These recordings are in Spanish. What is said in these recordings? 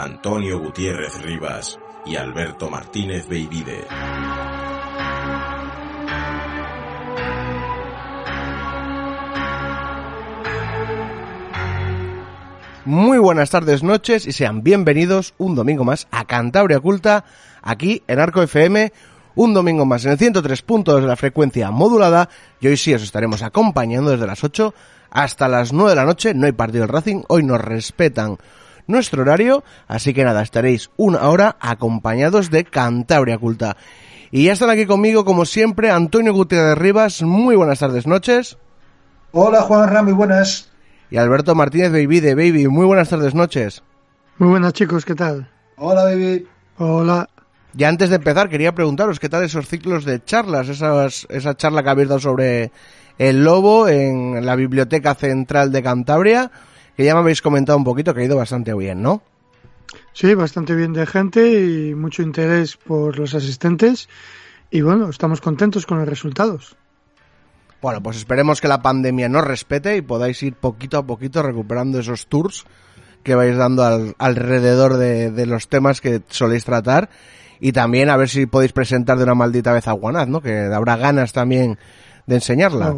Antonio Gutiérrez Rivas y Alberto Martínez Beivide. Muy buenas tardes, noches y sean bienvenidos un domingo más a Cantabria Oculta, aquí en Arco FM, un domingo más en el 103 puntos de la frecuencia modulada y hoy sí os estaremos acompañando desde las 8 hasta las 9 de la noche, no hay partido del Racing, hoy nos respetan nuestro horario, así que nada, estaréis una hora acompañados de Cantabria Oculta. Y ya están aquí conmigo, como siempre, Antonio Gutiérrez Rivas, muy buenas tardes, noches. Hola Juan Ram, muy buenas. Y Alberto Martínez Baby de Baby, muy buenas tardes, noches. Muy buenas chicos, ¿qué tal? Hola Baby. Hola. Y antes de empezar, quería preguntaros qué tal esos ciclos de charlas, esas, esa charla que habéis dado sobre el lobo en la Biblioteca Central de Cantabria, que ya me habéis comentado un poquito que ha ido bastante bien, ¿no? Sí, bastante bien de gente y mucho interés por los asistentes. Y bueno, estamos contentos con los resultados. Bueno, pues esperemos que la pandemia nos respete y podáis ir poquito a poquito recuperando esos tours que vais dando al, alrededor de, de, los temas que soléis tratar y también a ver si podéis presentar de una maldita vez a Guanaz, ¿no? Que habrá ganas también de enseñarla.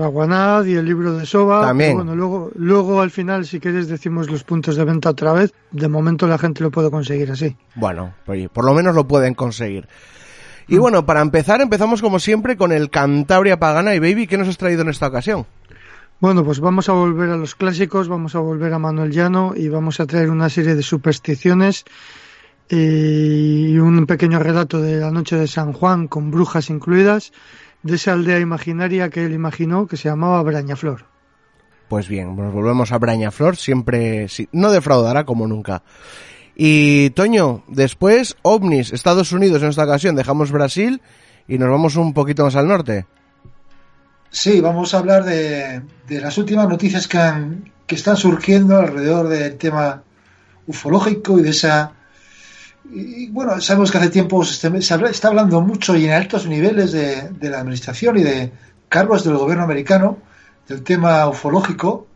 A Guanaz y el libro de Soba. También. Bueno, luego, luego al final, si quieres, decimos los puntos de venta otra vez. De momento la gente lo puede conseguir así. Bueno, oye, por lo menos lo pueden conseguir. Y bueno, para empezar, empezamos como siempre con el Cantabria Pagana y Baby. ¿Qué nos has traído en esta ocasión? Bueno, pues vamos a volver a los clásicos, vamos a volver a Manuel Llano y vamos a traer una serie de supersticiones y un pequeño relato de la noche de San Juan con brujas incluidas de esa aldea imaginaria que él imaginó que se llamaba Brañaflor. Pues bien, nos volvemos a Brañaflor, siempre sí, no defraudará como nunca. Y Toño, después ovnis, Estados Unidos en esta ocasión, dejamos Brasil y nos vamos un poquito más al norte. Sí, vamos a hablar de, de las últimas noticias que, han, que están surgiendo alrededor del tema ufológico y de esa y bueno, sabemos que hace tiempo se está hablando mucho y en altos niveles de, la administración y de cargos del gobierno americano del tema ufológico.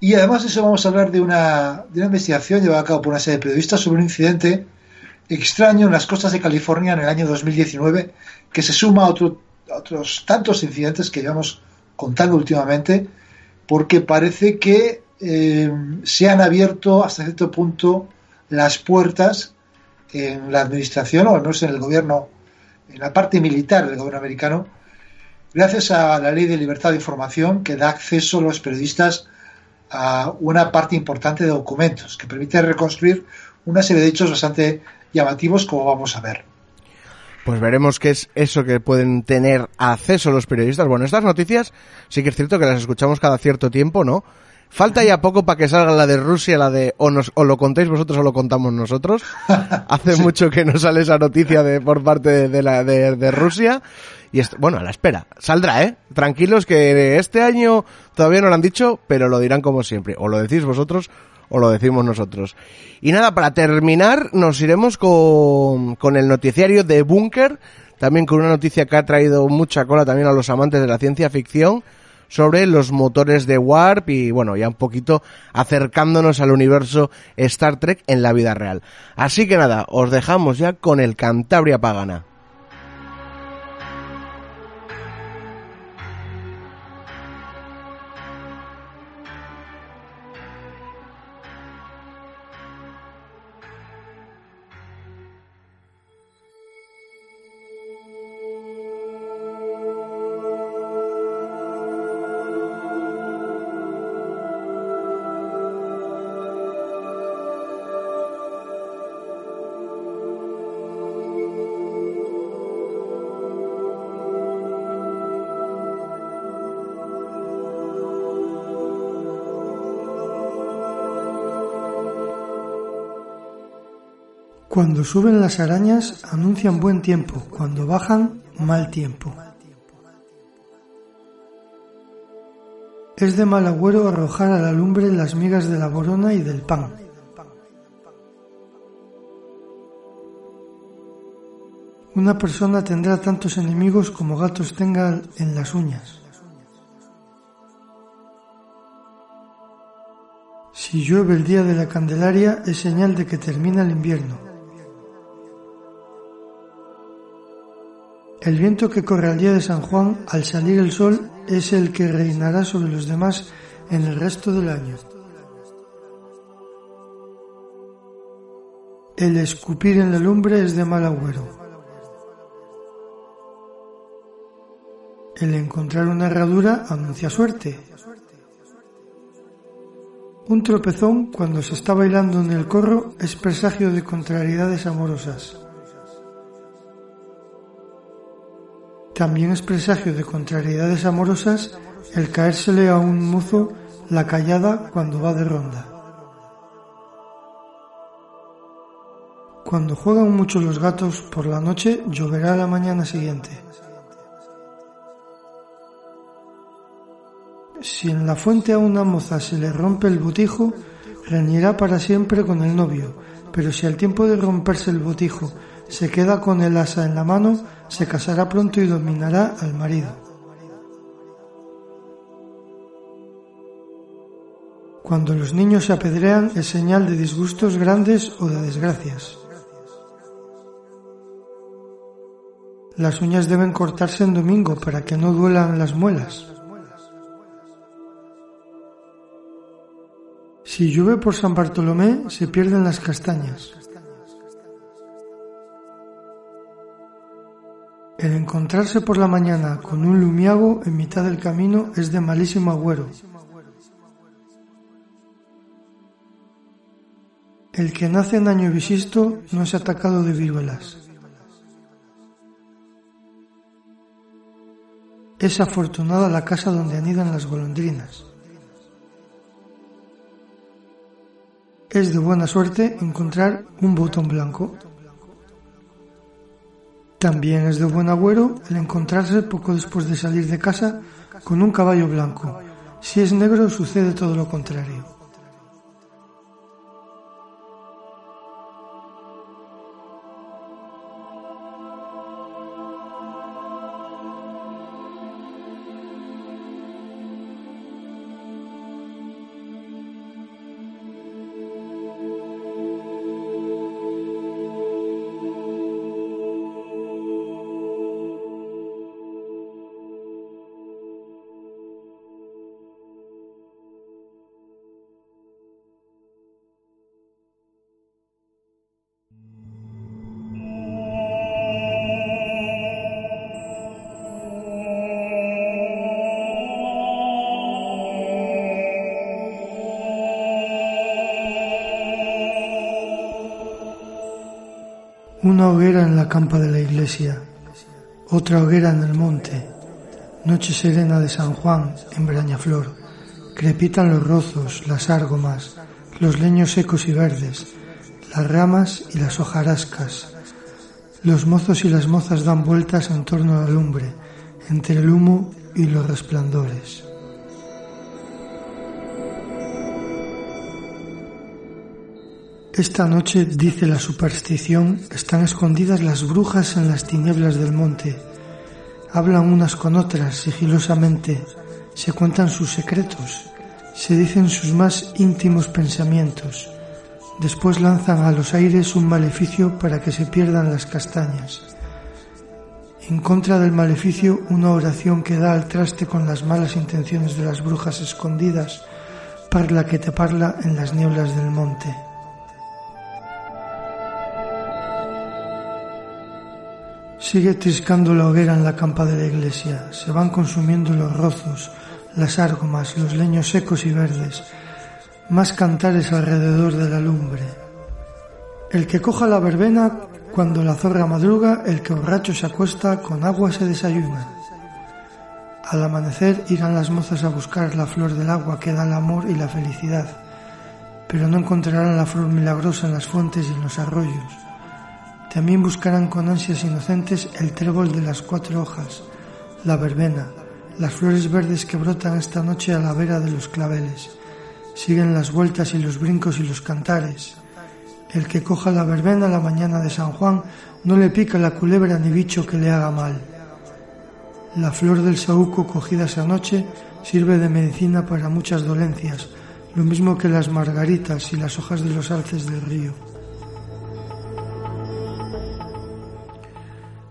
Y además de eso vamos a hablar de una, de una investigación llevada a cabo por una serie de periodistas sobre un incidente extraño en las costas de California en el año 2019 que se suma a, otro, a otros tantos incidentes que llevamos contando últimamente porque parece que eh, se han abierto hasta cierto punto las puertas en la administración, o al menos en el gobierno, en la parte militar del gobierno americano, gracias a la ley de libertad de información que da acceso a los periodistas a una parte importante de documentos, que permite reconstruir una serie de hechos bastante llamativos, como vamos a ver. Pues veremos qué es eso que pueden tener acceso los periodistas. Bueno, estas noticias sí que es cierto que las escuchamos cada cierto tiempo, ¿no? Falta ya poco para que salga la de Rusia, la de o, nos, o lo contéis vosotros o lo contamos nosotros. Hace sí. mucho que no sale esa noticia de por parte de, de la de, de Rusia. Y esto, bueno, a la espera. Saldrá, ¿eh? Tranquilos que este año todavía no lo han dicho, pero lo dirán como siempre. O lo decís vosotros o lo decimos nosotros. Y nada, para terminar, nos iremos con, con el noticiario de Bunker, también con una noticia que ha traído mucha cola también a los amantes de la ciencia ficción sobre los motores de Warp y bueno, ya un poquito acercándonos al universo Star Trek en la vida real. Así que nada, os dejamos ya con el Cantabria Pagana. Cuando suben las arañas anuncian buen tiempo, cuando bajan mal tiempo. Es de mal agüero arrojar a la lumbre las migas de la borona y del pan. Una persona tendrá tantos enemigos como gatos tenga en las uñas. Si llueve el día de la Candelaria es señal de que termina el invierno. El viento que corre al día de San Juan al salir el sol es el que reinará sobre los demás en el resto del año. El escupir en la lumbre es de mal agüero. El encontrar una herradura anuncia suerte. Un tropezón cuando se está bailando en el corro es presagio de contrariedades amorosas. También es presagio de contrariedades amorosas el caérsele a un mozo la callada cuando va de ronda. Cuando juegan mucho los gatos por la noche, lloverá la mañana siguiente. Si en la fuente a una moza se le rompe el botijo, reñirá para siempre con el novio, pero si al tiempo de romperse el botijo se queda con el asa en la mano, se casará pronto y dominará al marido. Cuando los niños se apedrean es señal de disgustos grandes o de desgracias. Las uñas deben cortarse en domingo para que no duelan las muelas. Si llueve por San Bartolomé se pierden las castañas. El encontrarse por la mañana con un lumiago en mitad del camino es de malísimo agüero. El que nace en año bisisto no es atacado de viruelas. Es afortunada la casa donde anidan las golondrinas. Es de buena suerte encontrar un botón blanco. También es de buen agüero el encontrarse poco después de salir de casa con un caballo blanco. Si es negro sucede todo lo contrario. Hoguera en la campa de la iglesia, otra hoguera en el monte, noche serena de San Juan en Brañaflor, crepitan los rozos, las árgomas, los leños secos y verdes, las ramas y las hojarascas. Los mozos y las mozas dan vueltas en torno a la lumbre, entre el humo y los resplandores. Esta noche, dice la superstición, están escondidas las brujas en las tinieblas del monte. Hablan unas con otras sigilosamente, se cuentan sus secretos, se dicen sus más íntimos pensamientos. Después lanzan a los aires un maleficio para que se pierdan las castañas. En contra del maleficio, una oración que da al traste con las malas intenciones de las brujas escondidas, parla que te parla en las nieblas del monte. Sigue triscando la hoguera en la campa de la iglesia. Se van consumiendo los rozos, las árgomas, los leños secos y verdes. Más cantares alrededor de la lumbre. El que coja la verbena cuando la zorra madruga, el que borracho se acuesta, con agua se desayuna. Al amanecer irán las mozas a buscar la flor del agua que da el amor y la felicidad, pero no encontrarán la flor milagrosa en las fuentes y en los arroyos También buscarán con ansias inocentes el trébol de las cuatro hojas, la verbena, las flores verdes que brotan esta noche a la vera de los claveles. Siguen las vueltas y los brincos y los cantares. El que coja la verbena la mañana de San Juan no le pica la culebra ni bicho que le haga mal. La flor del saúco cogida esa noche sirve de medicina para muchas dolencias, lo mismo que las margaritas y las hojas de los alces del río.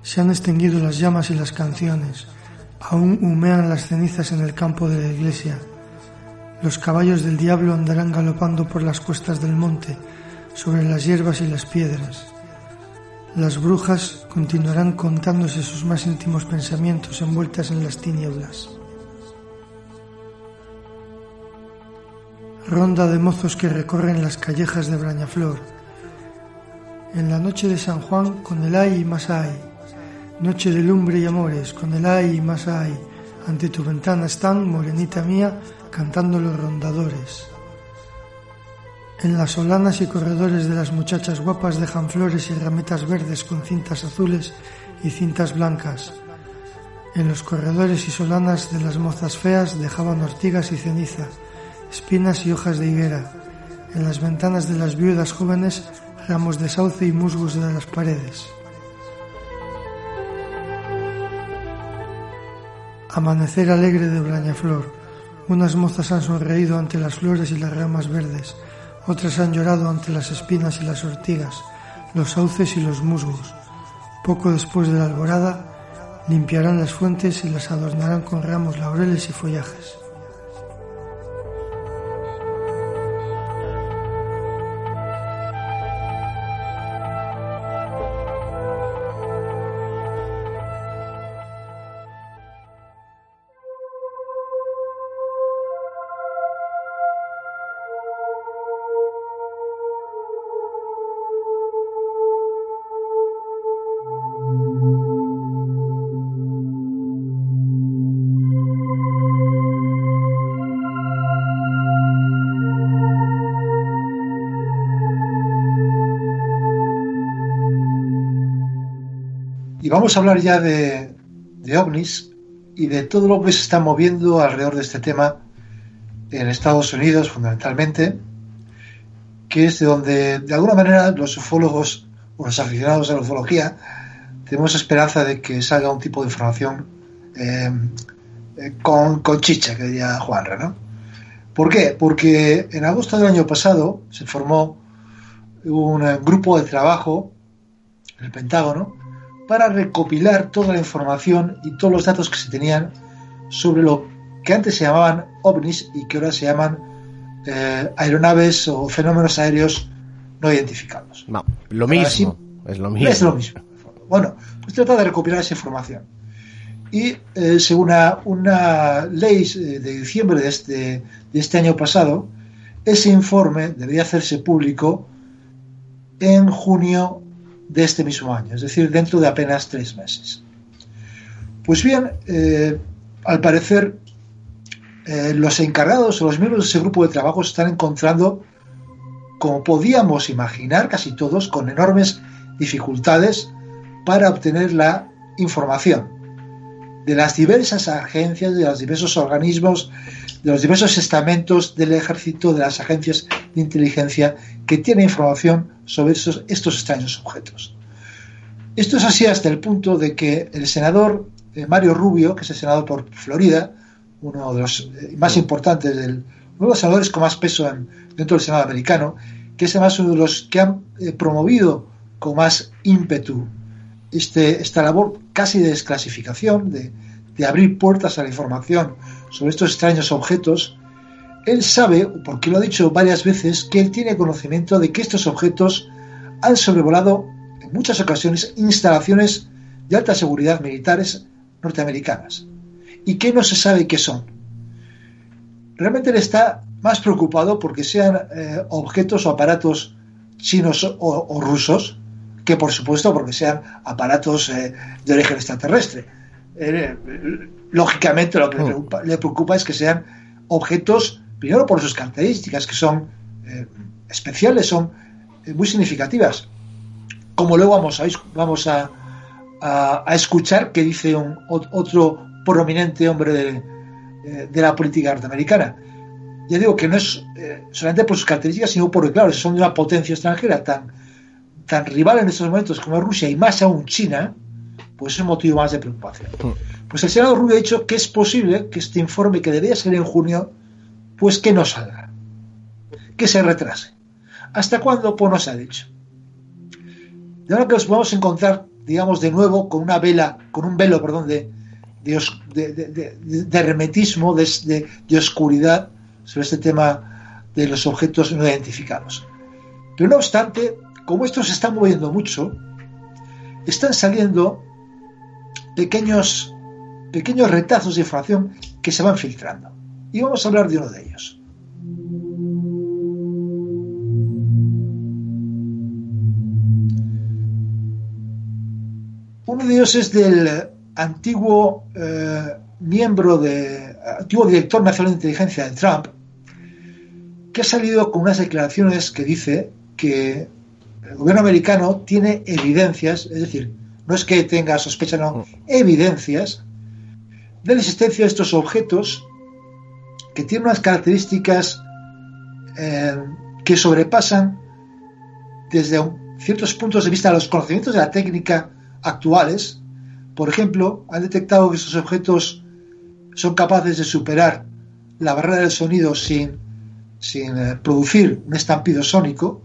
Se han extinguido las llamas y las canciones, aún humean las cenizas en el campo de la iglesia. Los caballos del diablo andarán galopando por las cuestas del monte, sobre las hierbas y las piedras. Las brujas continuarán contándose sus más íntimos pensamientos envueltas en las tinieblas. Ronda de mozos que recorren las callejas de Brañaflor. En la noche de San Juan con el ay y más ay. Noche de lumbre y amores con el ay y más ay. Ante tu ventana están, morenita mía, cantando los rondadores. En las solanas y corredores de las muchachas guapas dejan flores y rametas verdes con cintas azules y cintas blancas. En los corredores y solanas de las mozas feas dejaban ortigas y ceniza, espinas y hojas de higuera. En las ventanas de las viudas jóvenes ramos de sauce y musgos de las paredes. Amanecer alegre de Brañaflor. Unas mozas han sonreído ante las flores y las ramas verdes otras han llorado ante las espinas y las ortigas, los sauces y los musgos. Poco después de la alborada, limpiarán las fuentes y las adornarán con ramos, laureles y follajes. Y vamos a hablar ya de, ovnis y de todo lo que se está moviendo alrededor de este tema en Estados Unidos fundamentalmente, que es de donde de alguna manera los ufólogos o los aficionados a la ufología tenemos esperanza de que salga un tipo de información eh, eh, con, con, chicha, que diría Juanra, ¿no? ¿Por qué? Porque en agosto del año pasado se formó un grupo de trabajo en el Pentágono para recopilar toda la información y todos los datos que se tenían sobre lo que antes se llamaban ovnis y que ahora se llaman eh, aeronaves o fenómenos aéreos no identificados. No, lo mismo. es lo mismo. Es lo mismo. Bueno, pues trata de recopilar esa información. Y eh, según una, ley eh, de diciembre de este, de este año pasado, ese informe debería hacerse público en junio de este mismo año, es decir, dentro de apenas tres meses. Pues bien, eh, al parecer, eh, los encargados o los miembros de ese grupo de trabajo se están encontrando, como podíamos imaginar, casi todos, con enormes dificultades para obtener la información de las diversas agencias, de los diversos organismos, de los diversos estamentos del ejército, de las agencias de inteligencia que tienen información sobre estos, extraños objetos. Esto es así hasta el punto de que el senador eh, Mario Rubio, que es el senador por Florida, uno de los eh, más importantes del, uno de los senadores con más peso dentro del Senado americano, que es además uno de los que han eh, promovido con más ímpetu este, esta labor casi de desclasificación, de, de abrir puertas a la información sobre estos extraños objetos, él sabe, porque lo ha dicho varias veces, que él tiene conocimiento de que estos objetos han sobrevolado en muchas ocasiones instalaciones de alta seguridad militares norteamericanas y que no se sabe qué son. Realmente él está más preocupado porque sean eh, objetos o aparatos chinos o, rusos que por supuesto porque sean aparatos eh, de origen extraterrestre. Eh, lógicamente lo que le, preocupa, es que sean objetos, primero por sus características, que son especiales, son muy significativas. como luego vamos a, vamos a, a, escuchar que dice un, otro prominente hombre de, eh, de, la política norteamericana. Ya digo que no es eh, solamente por sus características, sino porque, claro, son de una potencia extranjera tan, tan rival en estos momentos como Rusia y más aún China, pues es un motivo más de preocupación. Mm. Pues el Senado Rubio ha dicho que es posible que este informe, que debía ser en junio, pues que no salga, que se retrase. ¿Hasta cuándo? Pues no se ha dicho. De ahora que nos vamos a encontrar, digamos, de nuevo con una vela, con un velo, perdón, de, de, hermetismo, de, oscuridad sobre este tema de los objetos no identificados. Pero no obstante, como esto se está moviendo mucho, están saliendo pequeños, pequeños retazos de información que se van filtrando. Y vamos a hablar de uno de ellos. Uno de ellos es del antiguo eh, miembro de antiguo director nacional de inteligencia de Trump, que ha salido con unas declaraciones que dice que el gobierno americano tiene evidencias, es decir, no es que tenga sospecha, no, evidencias de la existencia de estos objetos que tienen unas características eh, que sobrepasan desde ciertos puntos de vista los conocimientos de la técnica actuales. Por ejemplo, han detectado que estos objetos son capaces de superar la barrera del sonido sin, sin eh, producir un estampido sónico.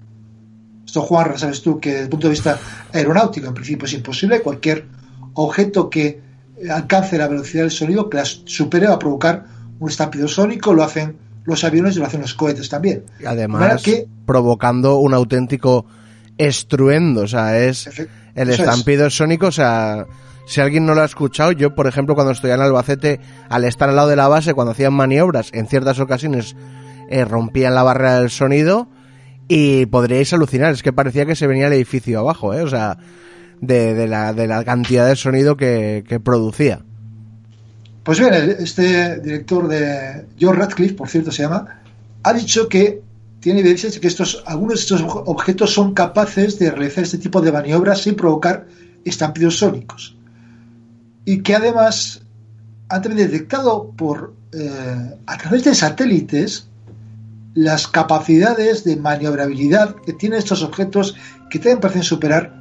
Esto, Juan, sabes tú que desde el punto de vista aeronáutico, en principio es imposible. Cualquier objeto que alcance la velocidad del sonido, que la supere, va a provocar un estampido sónico. Lo hacen los aviones y lo hacen los cohetes también. Y además, provocando un auténtico estruendo. O sea, es el estampido sónico. O sea, si alguien no lo ha escuchado, yo, por ejemplo, cuando estoy en Albacete, al estar al lado de la base, cuando hacían maniobras, en ciertas ocasiones eh, rompían la barrera del sonido y podríais alucinar, es que parecía que se venía el edificio abajo, ¿eh? o sea, de, la, de la, cantidad de sonido que, producía. Pues bien, este director de John Radcliffe, por cierto se llama, ha dicho que tiene evidencia de que estos, algunos de estos objetos son capaces de realizar este tipo de maniobras sin provocar estampidos sónicos. Y que además han también detectado por, eh, a través de satélites las capacidades de maniobrabilidad que tienen estos objetos que también parecen superar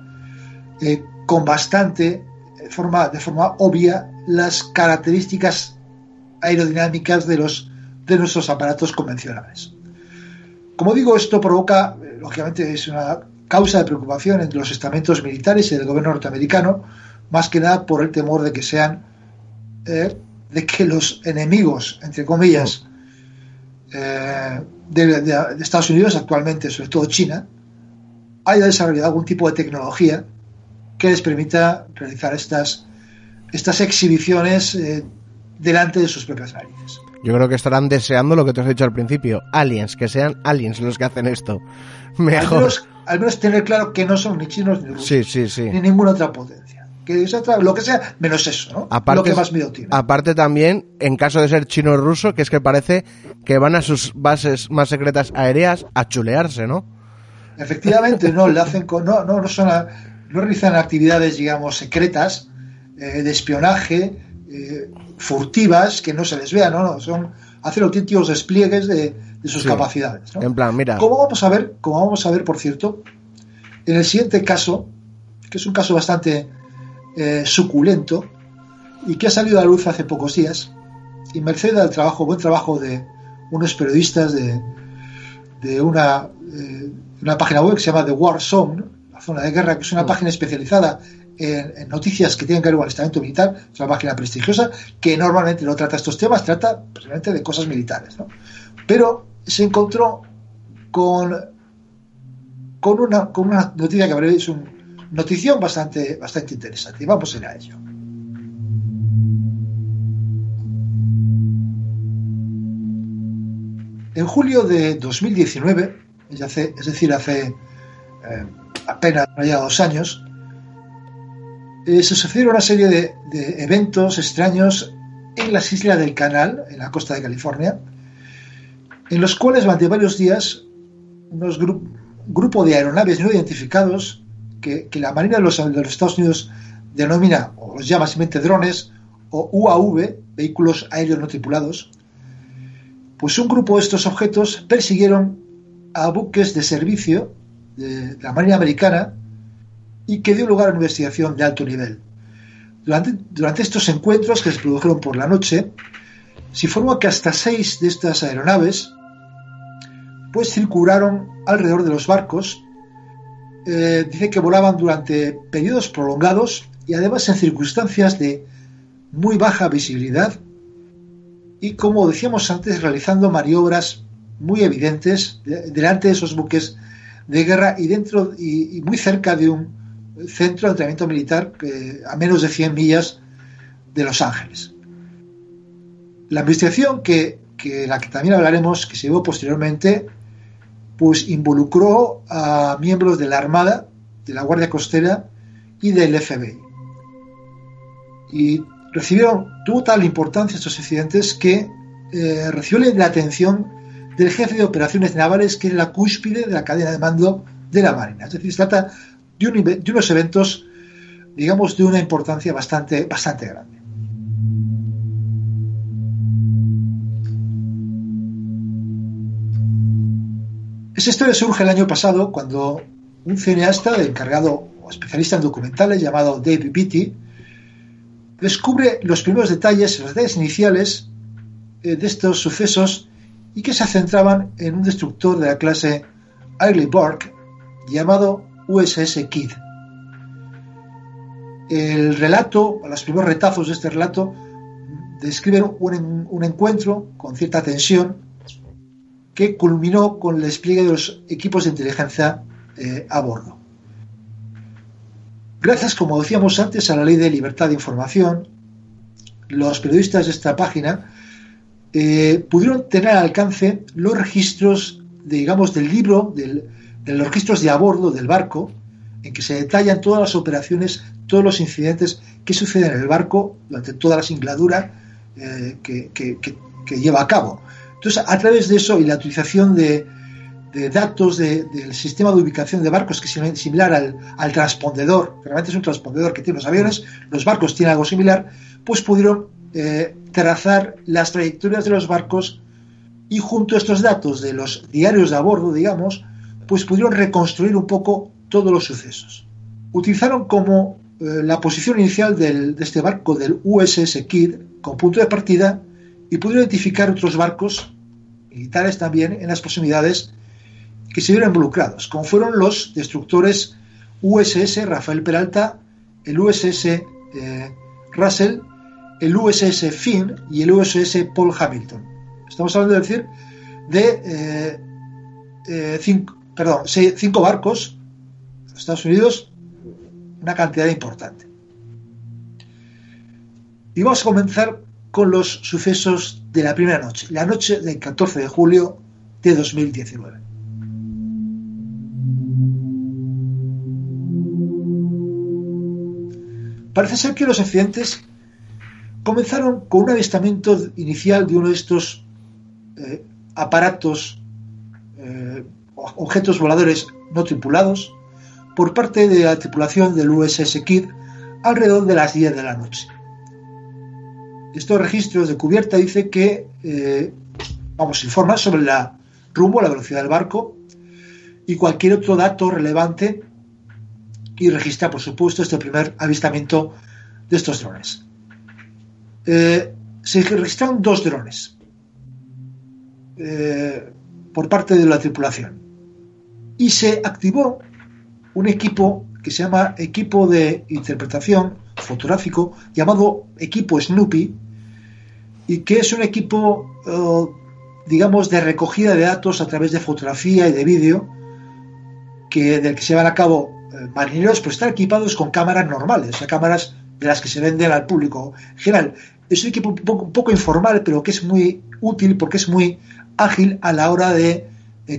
eh, con bastante forma, de forma obvia las características aerodinámicas de, los, de nuestros aparatos convencionales. Como digo, esto provoca, eh, lógicamente, es una causa de preocupación entre los estamentos militares y del gobierno norteamericano, más que nada por el temor de que sean, de que los enemigos, entre comillas, de, Estados Unidos actualmente, sobre todo China, haya desarrollado algún tipo de tecnología que les permita realizar estas, estas exhibiciones eh, delante de sus propias narices. Yo creo que estarán deseando lo que te has dicho al principio, aliens, que sean aliens los que hacen esto. Mejor. Al menos, tener claro que no son ni chinos ni rusos, ni ninguna otra potencia que lo que sea, menos eso, ¿no? Aparte, lo que más miedo tiene. Aparte también, en caso de ser chino o ruso, que es que parece que van a sus bases más secretas aéreas a chulearse, ¿no? Efectivamente, no, le hacen no, no, no, son no realizan actividades, digamos, secretas, eh, de espionaje, eh, furtivas, que no se les vea, ¿no? no son hacer auténticos despliegues de, sus capacidades. En plan, mira. Como vamos a ver, como vamos a ver, por cierto, en el siguiente caso, que es un caso bastante eh, suculento y que ha salido a la luz hace pocos días y merced al trabajo, buen trabajo de unos periodistas de, de una, eh, una página web que se llama The War Zone, zona de guerra, que es una mm. página especializada en, noticias que tienen que ver con el estamento militar, es una página prestigiosa que normalmente no trata estos temas, trata precisamente de cosas militares. Pero se encontró con, con, una, con una noticia que es un, notición bastante, bastante interesante. Y vamos a ir a ello. En julio de 2019, es decir, hace eh, apenas ya dos años, eh, se sucedieron una serie de, eventos extraños en las islas del Canal, en la costa de California, en los cuales durante varios días unos grupos de aeronaves no identificados que, la Marina de los, Estados Unidos denomina, o los llama simplemente drones, o UAV, vehículos aéreos no tripulados, pues un grupo de estos objetos persiguieron a buques de servicio de, la Marina Americana y que dio lugar a una investigación de alto nivel. Durante, durante estos encuentros que se produjeron por la noche, se informó que hasta seis de estas aeronaves pues circularon alrededor de los barcos. Eh, dice que volaban durante periodos prolongados y además en circunstancias de muy baja visibilidad y como decíamos antes realizando maniobras muy evidentes delante de esos buques de guerra y dentro y, muy cerca de un centro de entrenamiento militar a menos de 100 millas de Los Ángeles. La investigación que, que la que también hablaremos, que se llevó posteriormente, pues involucró a miembros de la Armada, de la Guardia Costera y del FBI. Y recibieron, tuvo tal importancia estos incidentes que eh, recibió la atención del jefe de operaciones navales, que es la cúspide de la cadena de mando de la Marina. Es decir, se trata de, de unos eventos, digamos, de una importancia bastante, bastante grande. Esa historia surge el año pasado cuando un cineasta encargado o especialista en documentales llamado Dave Beatty descubre los primeros detalles, los detalles iniciales eh, de estos sucesos y que se centraban en un destructor de la clase Borg llamado USS Kidd. El relato, los primeros retazos de este relato, describen un, un encuentro con cierta tensión que culminó con el despliegue de los equipos de inteligencia eh, a bordo. Gracias, como decíamos antes, a la ley de libertad de información, los periodistas de esta página eh, pudieron tener al alcance los registros, digamos, del libro, de los registros de a bordo del barco, en que se detallan todas las operaciones, todos los incidentes que suceden en el barco durante toda la singladura eh, que lleva a cabo. Entonces, a través de eso y la utilización de, datos del sistema de ubicación de barcos, que es similar al, transpondedor, realmente es un transpondedor que tienen los aviones, los barcos tienen algo similar, pues pudieron eh, trazar las trayectorias de los barcos y junto a estos datos de los diarios de a bordo, digamos, pues pudieron reconstruir un poco todos los sucesos. Utilizaron como eh, la posición inicial de este barco, del USS Kidd, como punto de partida, y pudo identificar otros barcos militares también en las proximidades que se vieron involucrados, como fueron los destructores USS Rafael Peralta, el USS eh, Russell, el USS Finn y el USS Paul Hamilton. Estamos hablando de decir de eh, eh, cinco, perdón, cinco barcos, Estados Unidos, una cantidad importante. Y vamos a comenzar con los sucesos de la primera noche, la noche del 14 de julio de 2019. Parece ser que los accidentes comenzaron con un avistamiento inicial de uno de estos eh, aparatos, eh, objetos voladores no tripulados, por parte de la tripulación del USS Kidd alrededor de las 10 de la noche estos registros de cubierta dice que, eh, vamos, informa sobre la rumbo, la velocidad del barco y cualquier otro dato relevante y registra, por supuesto, este primer avistamiento de estos drones. Eh, se registraron dos drones eh, por parte de la tripulación. Y se activó un equipo que se llama equipo de interpretación fotográfico llamado equipo Snoopy y que es un equipo, eh, digamos, de recogida de datos a través de fotografía y de vídeo que, del que se van a cabo eh, marineros, pues están equipados con cámaras normales, o sea, cámaras de las que se venden al público en general. Es un equipo un poco, informal, pero que es muy útil porque es muy ágil a la hora de,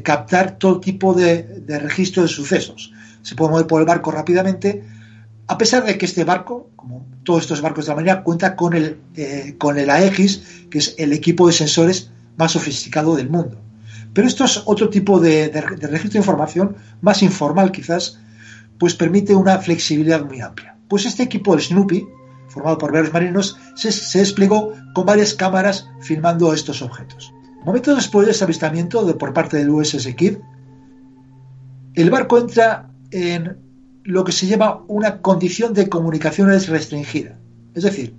captar todo tipo de, de registro de sucesos. Se puede mover por el barco rápidamente a pesar de que este barco, como todos estos barcos de la Marina, cuenta con el, eh, con el AEGIS, que es el equipo de sensores más sofisticado del mundo. Pero esto es otro tipo de, registro de información, más informal quizás, pues permite una flexibilidad muy amplia. Pues este equipo, el Snoopy, formado por varios marinos, se, desplegó con varias cámaras filmando estos objetos. Momentos después de ese avistamiento por parte del USS Kidd, el barco entra en lo que se llama una condición de comunicaciones restringida. Es decir,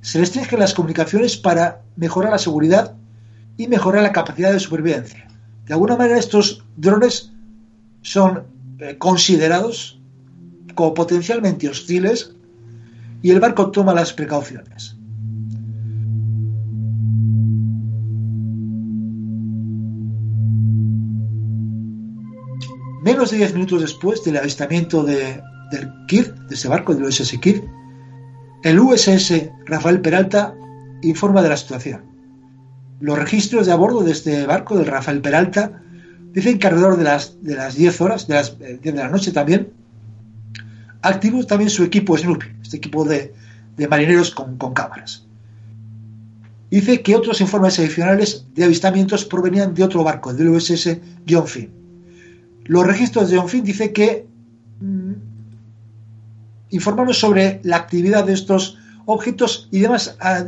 se restringen las comunicaciones para mejorar la seguridad y mejorar la capacidad de supervivencia. De alguna manera estos drones son eh, considerados como potencialmente hostiles y el barco toma las precauciones. Menos de 10 minutos después del avistamiento de, del Kir, de ese barco, del USS Kir, el USS Rafael Peralta informa de la situación. Los registros de a bordo de este barco, del Rafael Peralta, dicen que alrededor de las, de las 10 horas, de las 10 de la noche también, activó también su equipo Snoopy, este equipo de, marineros con, cámaras. Dice que otros informes adicionales de avistamientos provenían de otro barco, del USS John Finn. Los registros de Onfin dice que mm, informaron sobre la actividad de estos objetos y demás ah,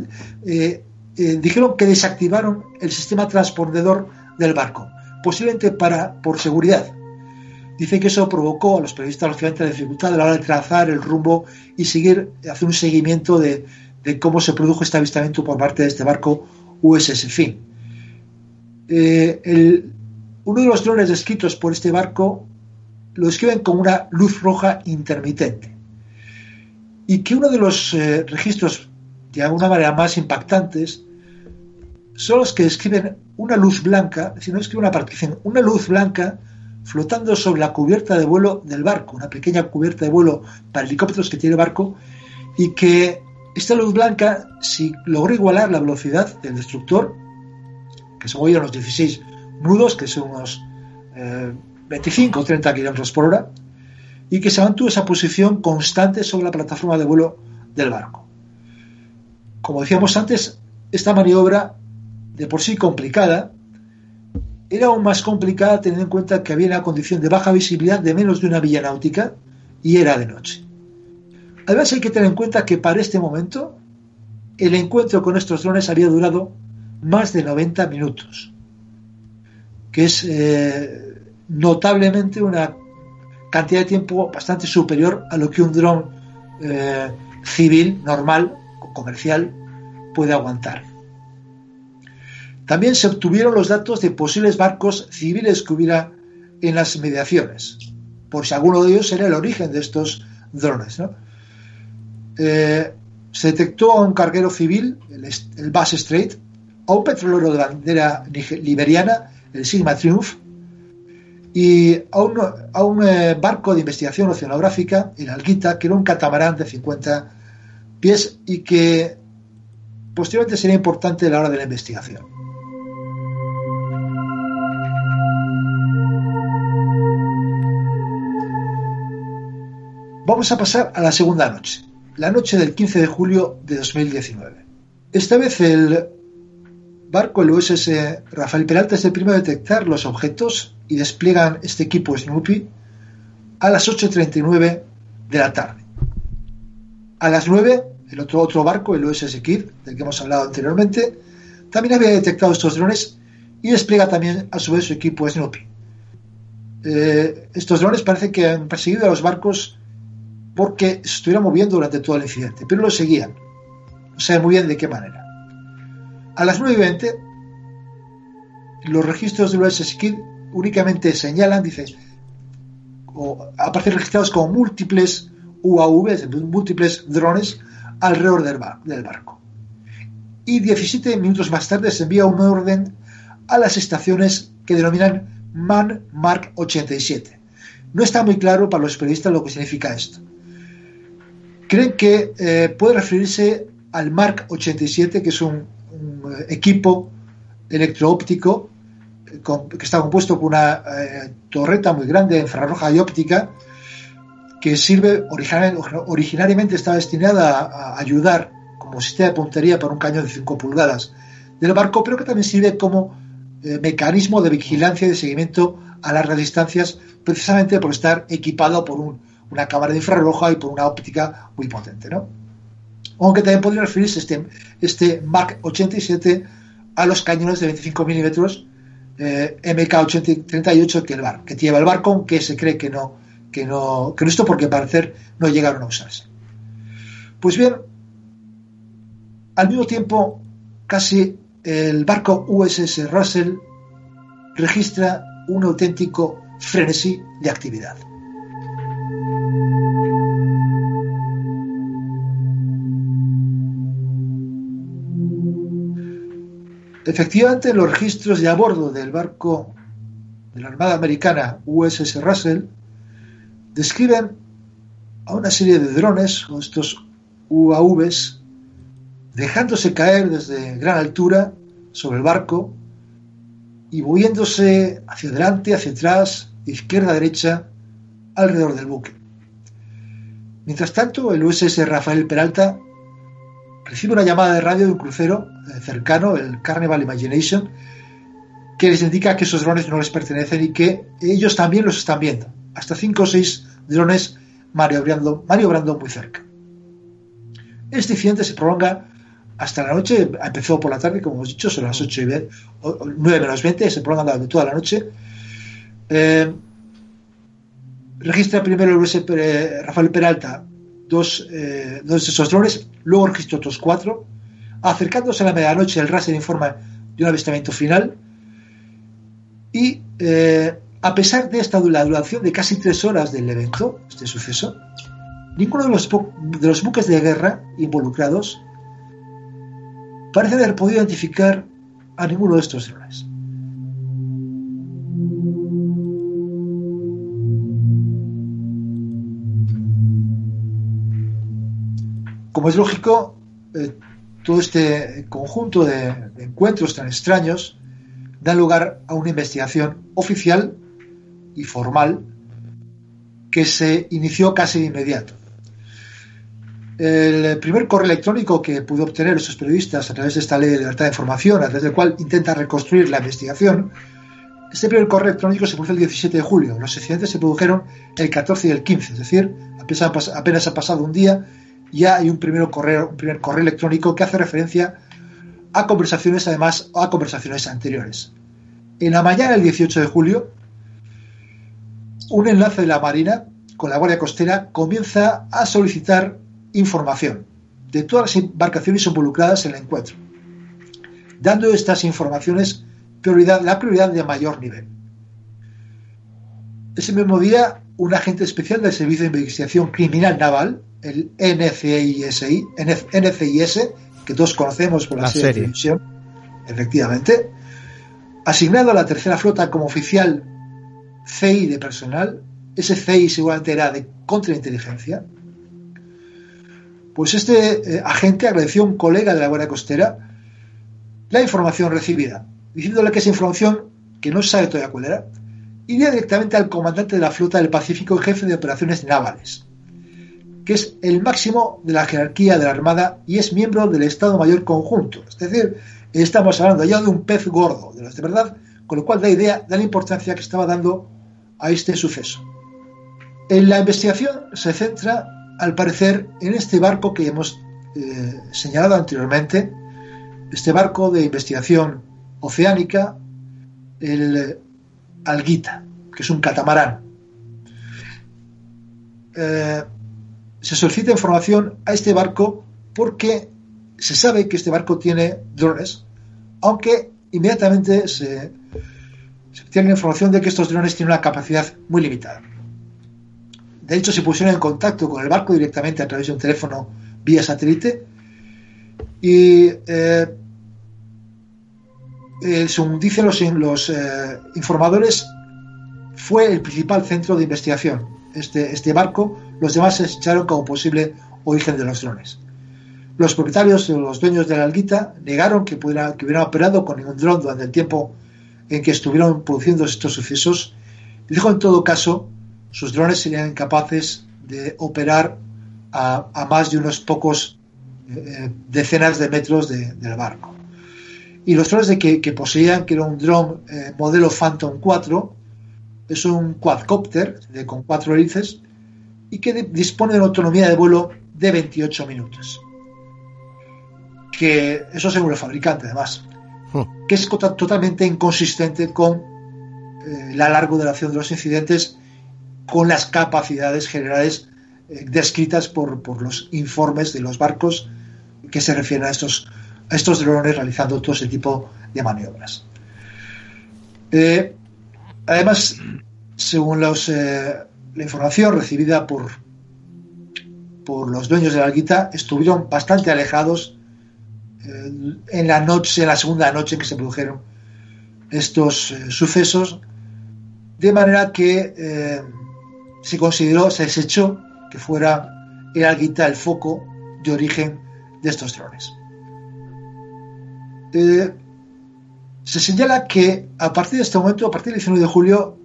eh, eh, dijeron que desactivaron el sistema transpondedor del barco, posiblemente para, por seguridad. Dice que eso provocó a los periodistas lógicamente la dificultad a la hora de trazar el rumbo y seguir, hacer un seguimiento de, cómo se produjo este avistamiento por parte de este barco USS Finn. Eh, uno de los drones descritos por este barco lo describen como una luz roja intermitente. Y que uno de los eh, registros, de alguna manera más impactantes, son los que describen una luz blanca, si no describen una partición, una luz blanca flotando sobre la cubierta de vuelo del barco, una pequeña cubierta de vuelo para helicópteros que tiene el barco, y que esta luz blanca, si logró igualar la velocidad del destructor, que se movía a los 16 nudos, que son unos 25 o 30 kilómetros por hora, y que se mantuvo esa posición constante sobre la plataforma de vuelo del barco. Como decíamos antes, esta maniobra, de por sí complicada, era aún más complicada teniendo en cuenta que había una condición de baja visibilidad de menos de una villa náutica y era de noche. Además hay que tener en cuenta que para este momento el encuentro con estos drones había durado más de 90 minutos que es eh, notablemente una cantidad de tiempo bastante superior a lo que un dron eh, civil, normal, comercial, puede aguantar. También se obtuvieron los datos de posibles barcos civiles que hubiera en las mediaciones, por si alguno de ellos era el origen de estos drones. Eh, se detectó a un carguero civil, el, Bass Strait, a un petrolero de bandera liberiana el Sigma Triumph, y a un, a un eh, barco de investigación oceanográfica, el Alguita, que era un catamarán de 50 pies y que posteriormente sería importante a la hora de la investigación. Vamos a pasar a la segunda noche, la noche del 15 de julio de 2019. Esta vez el barco, el USS Rafael Peralta, es el primero a detectar los objetos y despliegan este equipo Snoopy a las 8.39 de la tarde. A las 9, el otro, otro barco, el USS Kidd, del que hemos hablado anteriormente, también había detectado estos drones y despliega también a su vez su equipo Snoopy. Eh, estos drones parece que han perseguido a los barcos porque se estuvieran moviendo durante todo el incidente, pero lo seguían. No saben muy bien de qué manera. A las 9.20, los registros del USS Kidd únicamente señalan, dice, o aparecen registrados como múltiples UAVs, múltiples drones alrededor del, barco. Y 17 minutos más tarde se envía un orden a las estaciones que denominan MAN Mark 87. No está muy claro para los periodistas lo que significa esto. Creen que eh, puede referirse al Mark 87, que es un eh, equipo electroóptico eh, que está compuesto por una torreta muy grande, infrarroja y óptica, que sirve, originariamente está destinada a, ayudar como sistema de puntería para un cañón de 5 pulgadas del barco, pero que también sirve como mecanismo de vigilancia y de seguimiento a largas distancias, precisamente por estar equipado por un, una cámara de infrarroja y por una óptica muy potente, ¿no? Aunque también podría referirse este, este Mark 87 a los cañones de 25 milímetros eh, MK-38 que, el bar, que lleva el barco, aunque se cree que no, que no, que no esto porque parecer no llegaron a usarse. Pues bien, al mismo tiempo, casi el barco USS Russell registra un auténtico frenesí de actividad. Efectivamente, los registros de a bordo del barco de la Armada Americana USS Russell describen a una serie de drones, o estos UAVs, dejándose caer desde gran altura sobre el barco y moviéndose hacia adelante, hacia atrás, izquierda a derecha, alrededor del buque. Mientras tanto, el USS Rafael Peralta recibe una llamada de radio de un crucero eh, cercano, el Carnival Imagination, que les indica que esos drones no les pertenecen y que ellos también los están viendo. Hasta cinco o seis drones maniobrando, maniobrando muy cerca. Este incidente se prolonga hasta la noche, empezó por la tarde, como hemos dicho, son las 8 y 20, 9 menos 20, se prolonga durante toda la noche. Eh, registra primero el USP Rafael Peralta dos, eh, dos de esos drones, luego registró otros cuatro. Acercándose a la medianoche, el Raser informa de un avistamiento final. Y eh, a pesar de esta duración de casi tres horas del evento, este suceso, ninguno de los, de los buques de guerra involucrados parece haber podido identificar a ninguno de estos drones. Como es lógico, eh, todo este conjunto de, encuentros tan extraños da lugar a una investigación oficial y formal que se inició casi de inmediato. El primer correo electrónico que pudo obtener esos periodistas a través de esta ley de libertad de información, a través del cual intenta reconstruir la investigación, este primer correo electrónico se produjo el 17 de julio. Los incidentes se produjeron el 14 y el 15, es decir, apenas ha pasado un día ya hay un primer correo, un primer correo electrónico que hace referencia a conversaciones, además, a conversaciones anteriores. En la mañana del 18 de julio, un enlace de la Marina con la Guardia Costera comienza a solicitar información de todas las embarcaciones involucradas en el encuentro, dando estas informaciones prioridad, la prioridad de mayor nivel. Ese mismo día, un agente especial del Servicio de Investigación Criminal Naval, el NCIS, NCIS que todos conocemos por la, serie, de televisión, efectivamente, asignado a la tercera flota como oficial CI de personal, ese CI seguramente era de contrainteligencia, pues este eh, agente agradeció a un colega de la Guardia Costera la información recibida, diciéndole que esa información, que no sabe todavía cuál era, iría directamente al comandante de la flota del Pacífico y jefe de operaciones navales, que es el máximo de la jerarquía de la Armada y es miembro del Estado Mayor Conjunto. Es decir, estamos hablando ya de un pez gordo, de los de verdad, con lo cual da idea de la importancia que estaba dando a este suceso. En la investigación se centra, al parecer, en este barco que hemos eh, señalado anteriormente, este barco de investigación oceánica, el Alguita, que es un catamarán. Eh, se solicita información a este barco porque se sabe que este barco tiene drones, aunque inmediatamente se, se tiene información de que estos drones tienen una capacidad muy limitada. De hecho, se pusieron en contacto con el barco directamente a través de un teléfono vía satélite y eh, eh, según dicen los, eh, informadores, fue el principal centro de investigación. Este, este barco los demás se echaron como posible origen de los drones. Los propietarios los dueños de la alguita negaron que, pudiera, que hubieran operado con ningún dron durante el tiempo en que estuvieron produciendo estos sucesos. Dijo en todo caso, sus drones serían incapaces de operar a, más de unos pocos eh, decenas de metros del barco. Y los drones de que, poseían, que era un dron eh, modelo Phantom 4, es un quadcopter de, con cuatro hélices y que dispone de una autonomía de vuelo de 28 minutos. Que eso según el fabricante, además, hmm. que es totalmente inconsistente con eh, la larga duración de los incidentes, con las capacidades generales eh, descritas por, por, los informes de los barcos que se refieren a estos, a estos drones realizando todo ese tipo de maniobras. Eh, además, según los, la información recibida por, por los dueños de la alguita, estuvieron bastante alejados eh, en la noche, en la segunda noche en que se produjeron estos eh, sucesos, de manera que eh, se consideró, se desechó que fuera el alguita el foco de origen de estos drones. se señala que a partir de este momento, a partir del 19 de julio,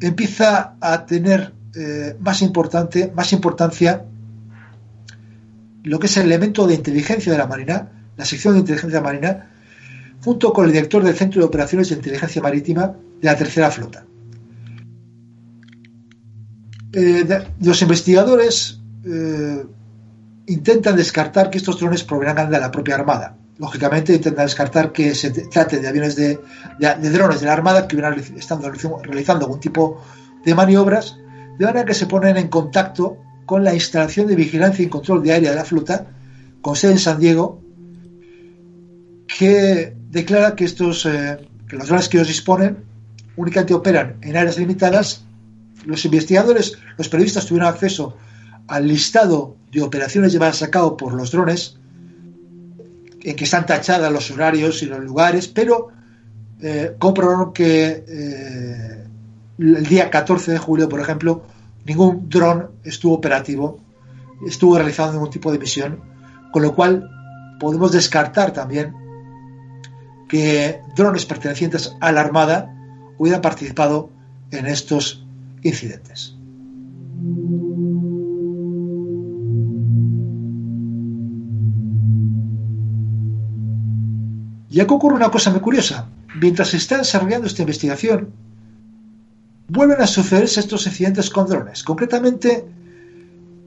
empieza a tener eh, más importante, más importancia lo que es el elemento de inteligencia de la Marina, la sección de inteligencia marina, junto con el director del Centro de Operaciones de Inteligencia Marítima de la Tercera Flota. Eh, los investigadores eh, intentan descartar que estos drones provengan de la propia Armada. Lógicamente intentan descartar que se trate de aviones de, drones de la Armada que hubieran estado realizando algún tipo de maniobras, de manera que se ponen en contacto con la instalación de vigilancia y control de área de la flota, con sede en San Diego, que declara que estos eh, que los drones que ellos disponen únicamente operan en áreas limitadas. Los investigadores, los periodistas tuvieron acceso al listado de operaciones llevadas a cabo por los drones en que están tachadas los horarios y los lugares, pero eh, comprobaron que eh, el día 14 de julio, por ejemplo, ningún dron estuvo operativo, estuvo realizando ningún tipo de misión, con lo cual podemos descartar también que drones pertenecientes a la Armada hubieran participado en estos incidentes. Ya que ocurre una cosa muy curiosa. Mientras se está desarrollando esta investigación, vuelven a sucederse estos incidentes con drones. Concretamente,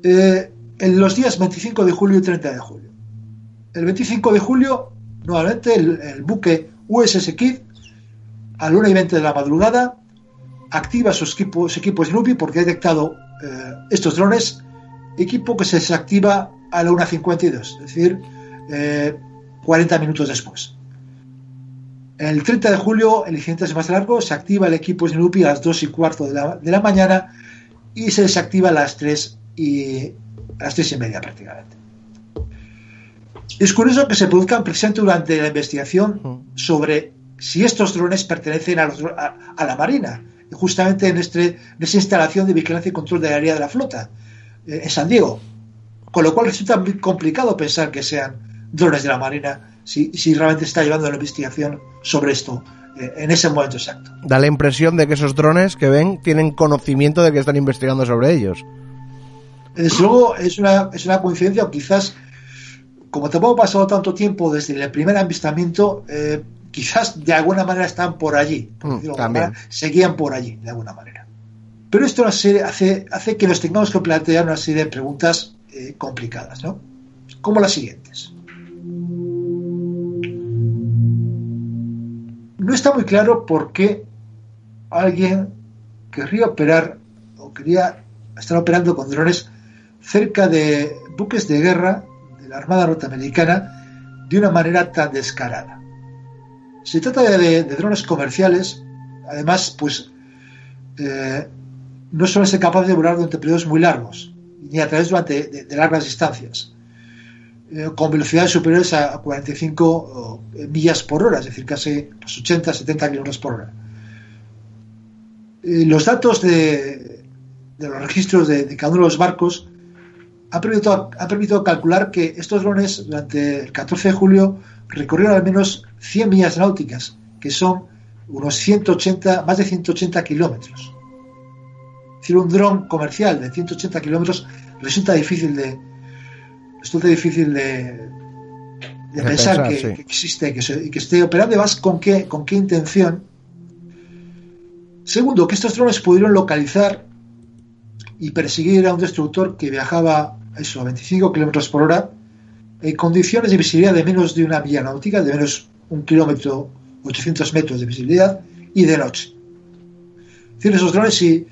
eh, en los días 25 de julio y 30 de julio. El 25 de julio, nuevamente, el, buque USS Kid, a la 1 y 20 de la madrugada, activa sus equipos, equipos NUPI porque ha detectado eh, estos drones, equipo que se desactiva a la 1.52, es decir, 40 eh, minutos después. El 30 de julio el incidente es más largo, se activa el equipo Snoopy a las 2 y cuarto de la, mañana y se desactiva a las 3 y, a las 3 y media prácticamente. Es curioso que se produzcan presente durante la investigación sobre si estos drones pertenecen a, la Marina, justamente en, este, en esta instalación de vigilancia y control de la área de la flota, eh, en San Diego. Con lo cual resulta muy complicado pensar que sean drones de la Marina si, realmente está llevando la investigación sobre esto eh, en ese momento exacto. Da la impresión de que esos drones que ven tienen conocimiento de que están investigando sobre ellos. Desde luego es una, es una coincidencia o quizás, como tampoco ha pasado tanto tiempo desde el primer avistamiento, eh, quizás de alguna manera están por allí. Mm, seguían por allí, de alguna manera. Pero esto hace, hace que nos tengamos que plantear una serie de preguntas eh, complicadas, ¿no? Como las siguientes. No está muy claro por qué alguien querría operar o quería estar operando con drones cerca de buques de guerra de la Armada norteamericana de una manera tan descarada. Se trata de, drones comerciales, además, pues eh, no suelen ser capaces de volar durante periodos muy largos, ni a través durante de largas distancias. Eh, con velocidades superiores a 45 eh, millas por hora, es decir, casi 80, 70 kilómetros por hora. Eh, los datos de, los registros de, cada uno de los barcos han permitido, permitido, calcular que estos drones durante el 14 de julio recorrieron al menos 100 millas náuticas, que son unos 180, más de 180 kilómetros. Decir, un dron comercial de 180 kilómetros resulta difícil de, resulta difícil de, pensar, que, existe y que esté operando. Además, ¿con qué, ¿con qué intención? Segundo, que estos drones pudieron localizar y perseguir a un destructor que viajaba eso, a 25 kilómetros por hora en condiciones de visibilidad de menos de una milla náutica, de menos un kilómetro, 800 metros de visibilidad y de noche. Es decir, esos drones, si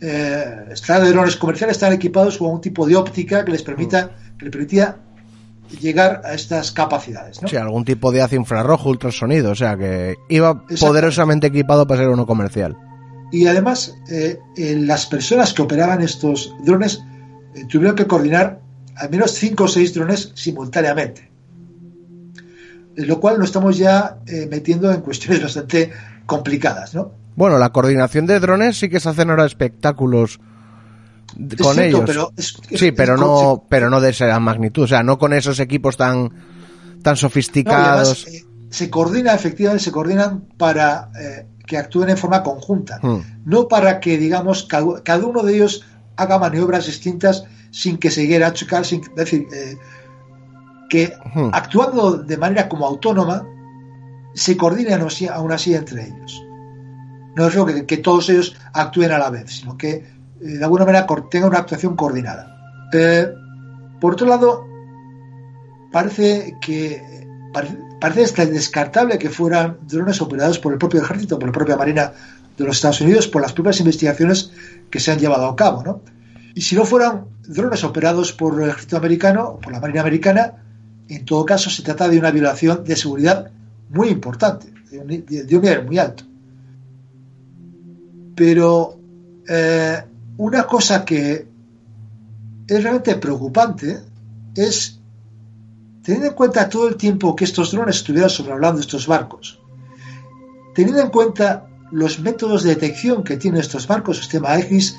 eh, drones comerciales, están equipados con un tipo de óptica que les permita, que les permitía llegar a estas capacidades. ¿no? Sí, algún tipo de haz infrarrojo, ultrasonido, o sea que iba poderosamente equipado para ser uno comercial. Y además, eh, las personas que operaban estos drones eh, tuvieron que coordinar al menos 5 o 6 drones simultáneamente. Lo cual nos estamos ya eh, metiendo en cuestiones bastante complicadas, ¿no? Bueno, la coordinación de drones sí que se hacen ahora espectáculos con ellos. sí, pero no, pero no de esa magnitud, o sea, no con esos equipos tan, tan sofisticados. Eh, se coordina, efectivamente, se coordinan para eh, que actúen en forma conjunta, hmm. no para que, digamos, cada, uno de ellos haga maniobras distintas sin que se llegue a chocar, sin, es decir, eh, que hmm. actuando de manera como autónoma, se coordinen aún así entre ellos. No es lo que, todos ellos actúen a la vez, sino que eh, de alguna manera tenga una actuación coordinada. Eh, por otro lado, parece que parece, descartable que fueran drones operados por el propio ejército, por la propia Marina de los Estados Unidos, por las propias investigaciones que se han llevado a cabo. ¿no? Y si no fueran drones operados por el ejército americano o por la Marina americana, en todo caso se trata de una violación de seguridad muy importante, de un, nivel muy alto. Pero eh, una cosa que es realmente preocupante es teniendo en cuenta todo el tiempo que estos drones estuvieron sobrevolando estos barcos, teniendo en cuenta los métodos de detección que tienen estos barcos, sistema X,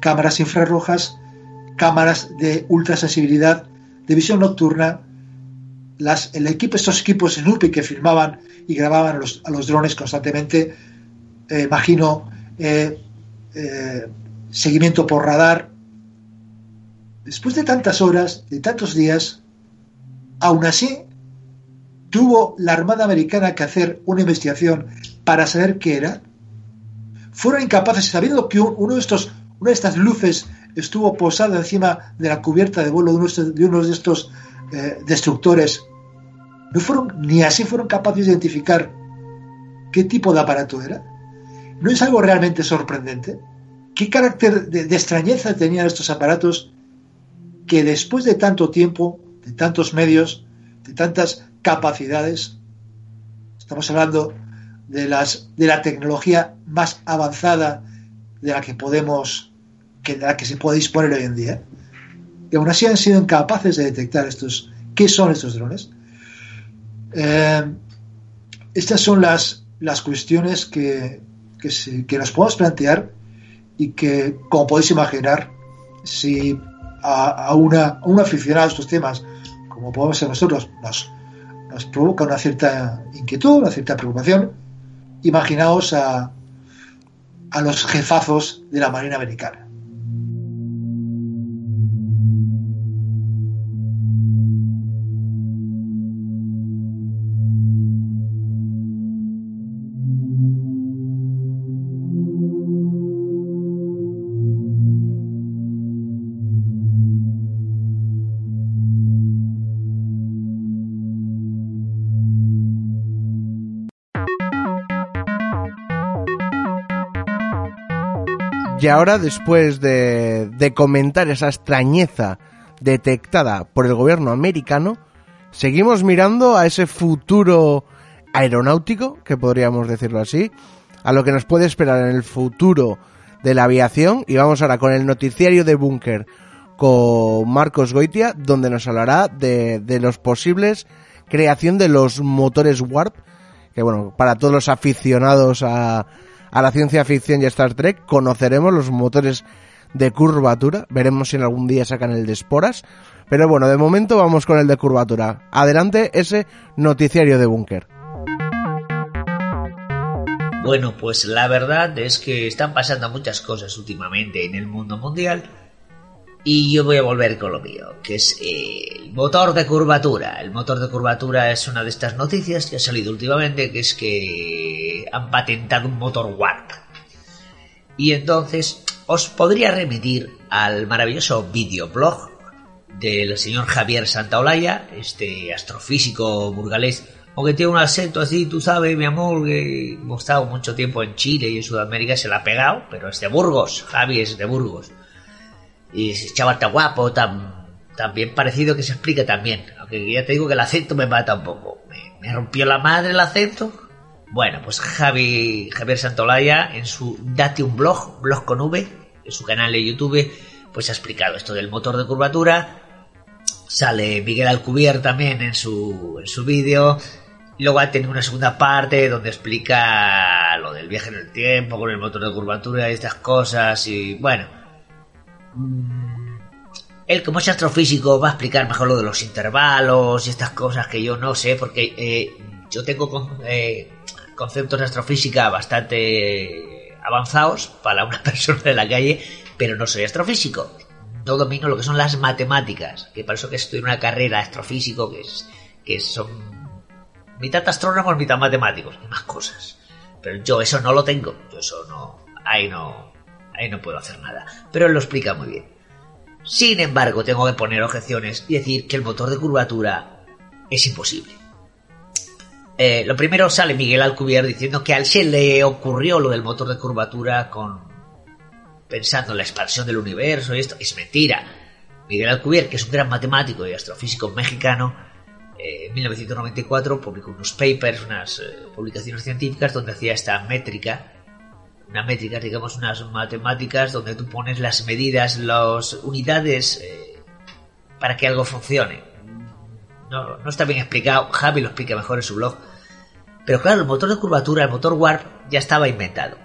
cámaras infrarrojas, cámaras de ultrasensibilidad, de visión nocturna, el equipo, estos equipos Snoopy que filmaban y grababan a los, drones constantemente, eh, imagino eh, eh, seguimiento por radar. Después de tantas horas, de tantos días, aún así, tuvo la Armada Americana que hacer una investigación para saber qué era. Fueron incapaces, sabiendo que uno de estos, una de estas luces estuvo posada encima de la cubierta de vuelo de uno de estos eh, destructores, no fueron, ni así fueron capaces de identificar qué tipo de aparato era. ¿No es algo realmente sorprendente? ¿Qué carácter de, extrañeza tenían estos aparatos que después de tanto tiempo, de tantos medios, de tantas capacidades, estamos hablando de, las, de la tecnología más avanzada de la que podemos, de la que se puede disponer hoy en día, y aún así han sido incapaces de detectar estos, qué son estos drones. Eh, estas son las, las cuestiones que, que, nos podemos plantear y que, como podéis imaginar, si a, una, un aficionado a estos temas, como podemos ser nosotros, nos, nos provoca una cierta inquietud, una cierta preocupación, imaginaos a, a los jefazos de la Marina Americana. Y ahora, después de, comentar esa extrañeza detectada por el gobierno americano, seguimos mirando a ese futuro aeronáutico, que podríamos decirlo así, a lo que nos puede esperar en el futuro de la aviación. Y vamos ahora con el noticiario de Búnker con Marcos Goitia, donde nos hablará de, de los posibles creación de los motores Warp, que bueno, para todos los aficionados a, a la ciencia ficción y a Star Trek, conoceremos los motores de curvatura, veremos si en algún día sacan el de esporas, pero bueno, de momento vamos con el de curvatura. Adelante ese noticiario de búnker. Bueno, pues la verdad es que están pasando muchas cosas últimamente en el mundo mundial y yo voy a volver con lo mío, que es eh, el motor de curvatura. El motor de curvatura es una de estas noticias que ha salido últimamente, que es que han patentado un motor Warp. Y entonces os podría remitir al maravilloso videoblog del señor Javier Santaolalla, este astrofísico burgalés, aunque tiene un acento así, tú sabes, mi amor, que hemos estado mucho tiempo en Chile y en Sudamérica, se la ha pegado, pero es de Burgos, Javi es de Burgos. Y ese chaval tan guapo, tan, bien parecido que se explica también, aunque ya te digo que el acento me mata un poco. Me, rompió la madre el acento. Bueno, pues Javi, Javier Santolaya, en su Date un blog, blog con V, en su canal de YouTube, pues ha explicado esto del motor de curvatura. Sale Miguel Alcubierre también en su, en su vídeo. Luego ha tenido una segunda parte donde explica lo del viaje en el tiempo con el motor de curvatura y estas cosas. Y bueno, él como es astrofísico va a explicar mejor lo de los intervalos y estas cosas que yo no sé porque eh, yo tengo eh, conceptos de astrofísica bastante avanzados para una persona de la calle, pero no soy astrofísico. No domino lo que son las matemáticas, que para eso que estoy en una carrera astrofísico que es que son mitad astrónomos, mitad matemáticos más cosas. Pero yo eso no lo tengo, yo eso no, ahí no, ahí no puedo hacer nada. Pero lo explica muy bien. Sin embargo, tengo que poner objeciones y decir que el motor de curvatura es imposible. Eh, lo primero sale Miguel Alcubierre diciendo que a él se le ocurrió lo del motor de curvatura con pensando en la expansión del universo y esto es mentira. Miguel Alcubierre, que es un gran matemático y astrofísico mexicano, eh, en 1994 publicó unos papers, unas eh, publicaciones científicas donde hacía esta métrica, una métrica, digamos, unas matemáticas donde tú pones las medidas, las unidades eh, para que algo funcione. No, no está bien explicado, Javi lo explica mejor en su blog. Pero claro, el motor de curvatura, el motor Warp, ya estaba inventado.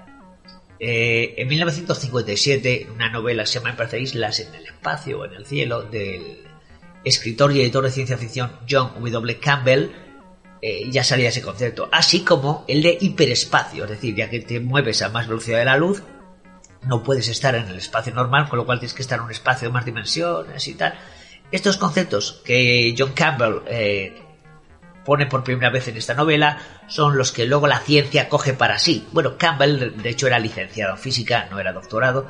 Eh, en 1957, en una novela que se llama parece Islas en el espacio o en el cielo, del escritor y editor de ciencia ficción John W. Campbell, eh, ya salía ese concepto. Así como el de hiperespacio, es decir, ya que te mueves a más velocidad de la luz, no puedes estar en el espacio normal, con lo cual tienes que estar en un espacio de más dimensiones y tal. Estos conceptos que John Campbell eh, pone por primera vez en esta novela son los que luego la ciencia coge para sí. Bueno, Campbell de hecho era licenciado en física, no era doctorado,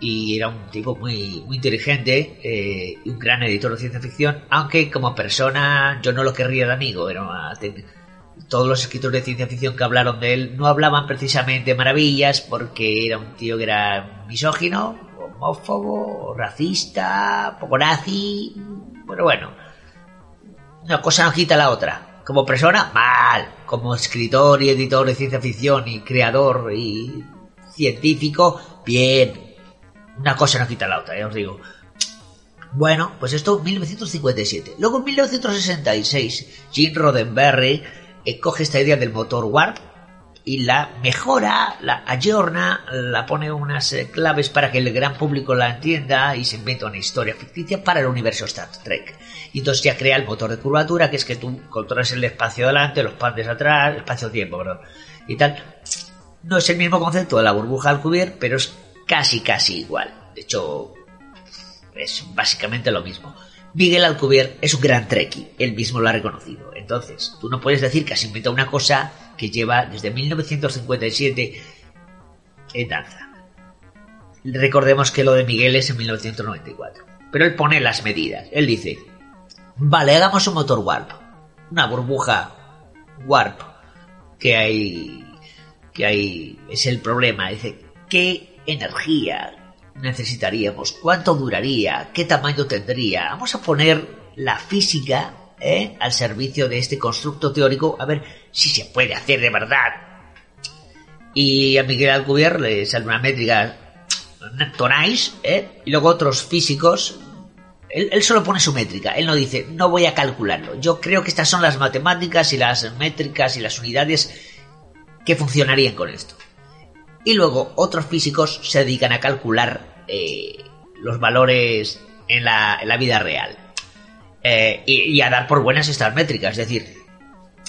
y era un tipo muy, muy inteligente eh, y un gran editor de ciencia ficción, aunque como persona yo no lo querría de amigo. Era todos los escritores de ciencia ficción que hablaron de él no hablaban precisamente maravillas porque era un tío que era misógino, homófobo, racista, poco nazi. Bueno, bueno, una cosa no quita la otra. Como persona, mal. Como escritor y editor de ciencia ficción y creador y científico, bien. Una cosa no quita la otra, ya os digo. Bueno, pues esto en 1957. Luego en 1966, Gene Roddenberry eh, coge esta idea del motor Warp y la mejora, la ayorna, la pone unas eh, claves para que el gran público la entienda y se inventa una historia ficticia para el universo Star Trek. Y entonces ya crea el motor de curvatura, que es que tú controlas el espacio adelante, los pandes atrás, espacio-tiempo, perdón, y tal. No es el mismo concepto de la burbuja Alcubierre, pero es casi, casi igual. De hecho, es básicamente lo mismo. Miguel Alcubierre es un gran treki, él mismo lo ha reconocido. Entonces, tú no puedes decir que has inventado una cosa que lleva desde 1957 en danza. Recordemos que lo de Miguel es en 1994. Pero él pone las medidas. Él dice, vale, hagamos un motor warp. Una burbuja warp. Que hay... Que hay... Es el problema. Dice, ¿qué energía necesitaríamos? ¿Cuánto duraría? ¿Qué tamaño tendría? Vamos a poner la física ¿eh? al servicio de este constructo teórico a ver si se puede hacer de verdad. Y a Miguel Alcubierre le sale una métrica Tonais, ¿eh? y luego otros físicos. Él, él solo pone su métrica, él no dice, no voy a calcularlo. Yo creo que estas son las matemáticas y las métricas y las unidades que funcionarían con esto. Y luego otros físicos se dedican a calcular eh, los valores en la, en la vida real. Eh, y, a dar por buenas estas métricas. Es decir,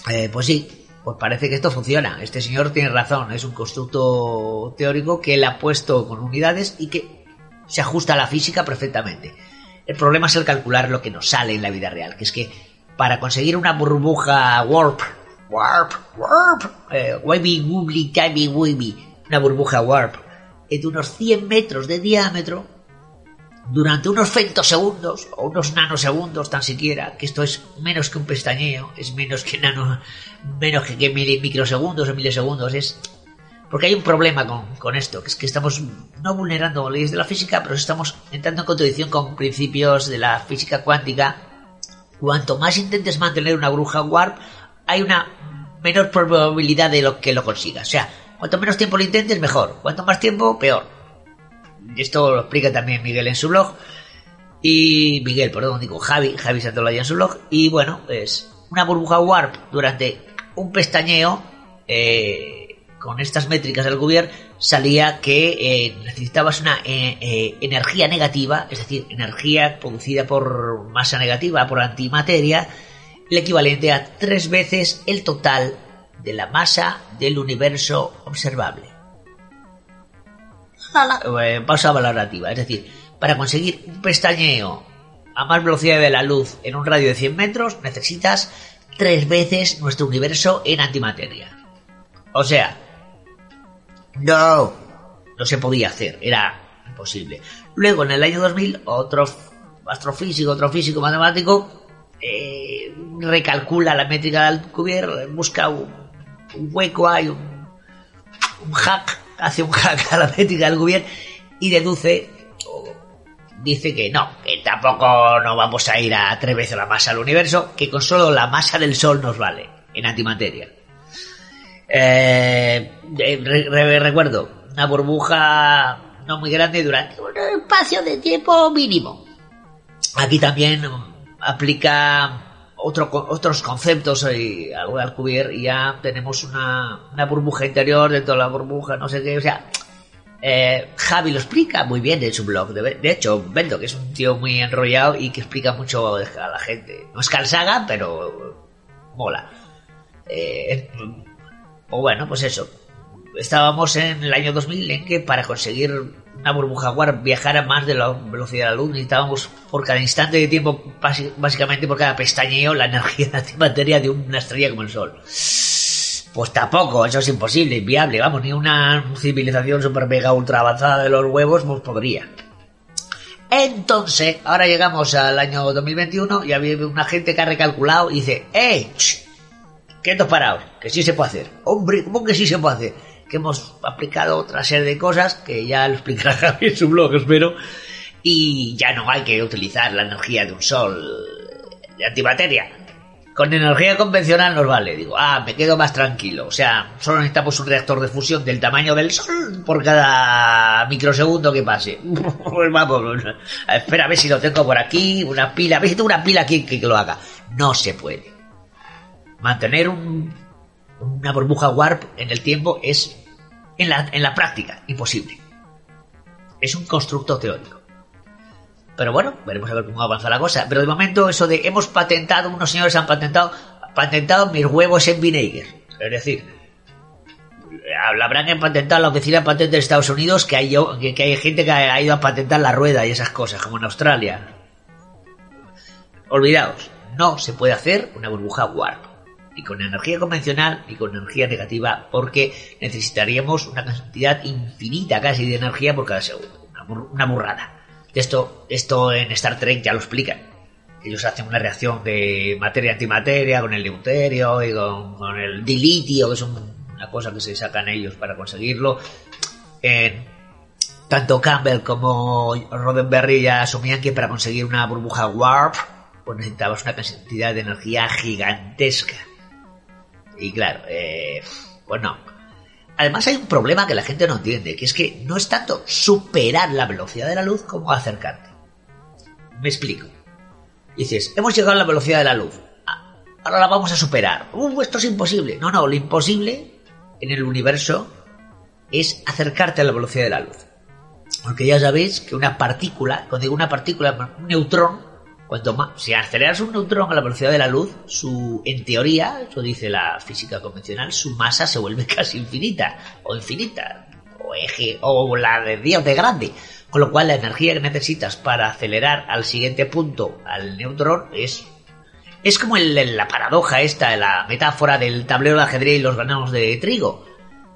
eh, pues sí, pues parece que esto funciona. Este señor tiene razón, es un constructo teórico que él ha puesto con unidades y que se ajusta a la física perfectamente. El problema es el calcular lo que nos sale en la vida real, que es que para conseguir una burbuja warp, warp, warp, eh, timey, wibby, una burbuja warp de unos 100 metros de diámetro, durante unos femtosegundos o unos nanosegundos tan siquiera, que esto es menos que un pestañeo, es menos que nano, menos que, que microsegundos o milisegundos, es porque hay un problema con, con, esto, que es que estamos no vulnerando leyes de la física, pero estamos entrando en contradicción con principios de la física cuántica. Cuanto más intentes mantener una bruja warp, hay una menor probabilidad de lo que lo consigas. O sea, cuanto menos tiempo lo intentes, mejor. Cuanto más tiempo, peor. Esto lo explica también Miguel en su blog. Y Miguel, perdón, digo Javi, Javi Santolaya en su blog. Y bueno, es una burbuja warp durante un pestañeo. Eh, con estas métricas del gobierno salía que eh, necesitabas una eh, energía negativa, es decir, energía producida por masa negativa, por antimateria, el equivalente a tres veces el total de la masa del universo observable. Pausa valorativa, es decir, para conseguir un pestañeo a más velocidad de la luz en un radio de 100 metros necesitas tres veces nuestro universo en antimateria. O sea, no, no se podía hacer, era imposible. Luego, en el año 2000, otro astrofísico, otro físico matemático, eh, recalcula la métrica del Alcubierre, busca un, hueco, hay un, un, hack, hace un hack a la métrica del Alcubierre y deduce, o dice que no, que tampoco no vamos a ir a tres veces la masa del universo, que con solo la masa del Sol nos vale en antimateria. Eh, recuerdo, una burbuja no muy grande durante un espacio de tiempo mínimo. Aquí también aplica otro, otros conceptos y algo de Alcubierre y ya tenemos una, una, burbuja interior dentro de la burbuja, no sé qué, o sea, eh, Javi lo explica muy bien en su blog. De, hecho, Bendo, que es un tío muy enrollado y que explica mucho a la gente. No es calzaga, pero mola. Eh, o bueno, pues eso. Estábamos en el año 2000 en que para conseguir una burbuja warp viajara más de la velocidad de la luz necesitábamos por cada instante de tiempo, básicamente por cada pestañeo, la energía antimateria de una estrella como el Sol. Pues tampoco, eso es imposible, inviable, vamos, ni una civilización super mega ultra avanzada de los huevos pues podría. Entonces, ahora llegamos al año 2021 y había una gente que ha recalculado y dice, ¡eh! Quietos parados, que sí se puede hacer. Hombre, ¿cómo que sí se puede hacer? Que hemos aplicado otra serie de cosas que ya lo explicará Javi en su blog, espero. Y ya no hay que utilizar la energía de un sol de antimateria. Con energía convencional nos vale. Digo, ah, me quedo más tranquilo. O sea, solo necesitamos un reactor de fusión del tamaño del sol por cada microsegundo que pase. pues espera a ver si lo tengo por aquí, una pila, a ver si tengo una pila aquí que lo haga. No se puede mantener una burbuja warp en el tiempo es, en la, en la práctica, imposible. Es un constructo teórico. Pero bueno, veremos a ver cómo avanza la cosa. Pero de momento, eso de hemos patentado, unos señores han patentado, patentado mis huevos en Vinegar. Es decir, habrán patentado la oficina de patentes de Estados Unidos que hay, que hay gente que ha ido a patentar la rueda y esas cosas, como en Australia. Olvidaos, no se puede hacer una burbuja warp ni con energía convencional ni con energía negativa, porque necesitaríamos una cantidad infinita casi de energía por cada segundo. Una, burrada. Esto, esto en Star Trek ya lo explican. Ellos hacen una reacción de materia-antimateria con el deuterio y con, el dilitio, que es una cosa que se sacan ellos para conseguirlo. tanto Campbell como Roddenberry ya asumían que para conseguir una burbuja warp pues necesitabas una cantidad de energía gigantesca. Y claro, eh, pues no. Además hay un problema que la gente no entiende, que es que no es tanto superar la velocidad de la luz como acercarte. Me explico. Dices, hemos llegado a la velocidad de la luz. Ah, ahora la vamos a superar. Uh, esto es imposible. No, no, lo imposible en el universo es acercarte a la velocidad de la luz. Porque ya sabéis que una partícula, cuando digo una partícula, un neutrón, Cuanto más, si aceleras un neutrón a la velocidad de la luz, su, en teoría, eso dice la física convencional, su masa se vuelve casi infinita, o infinita, o eje, o la de Dios de grande. Con lo cual la energía que necesitas para acelerar al siguiente punto al neutrón es es como la paradoja esta, la metáfora del tablero de ajedrez y los granos de trigo.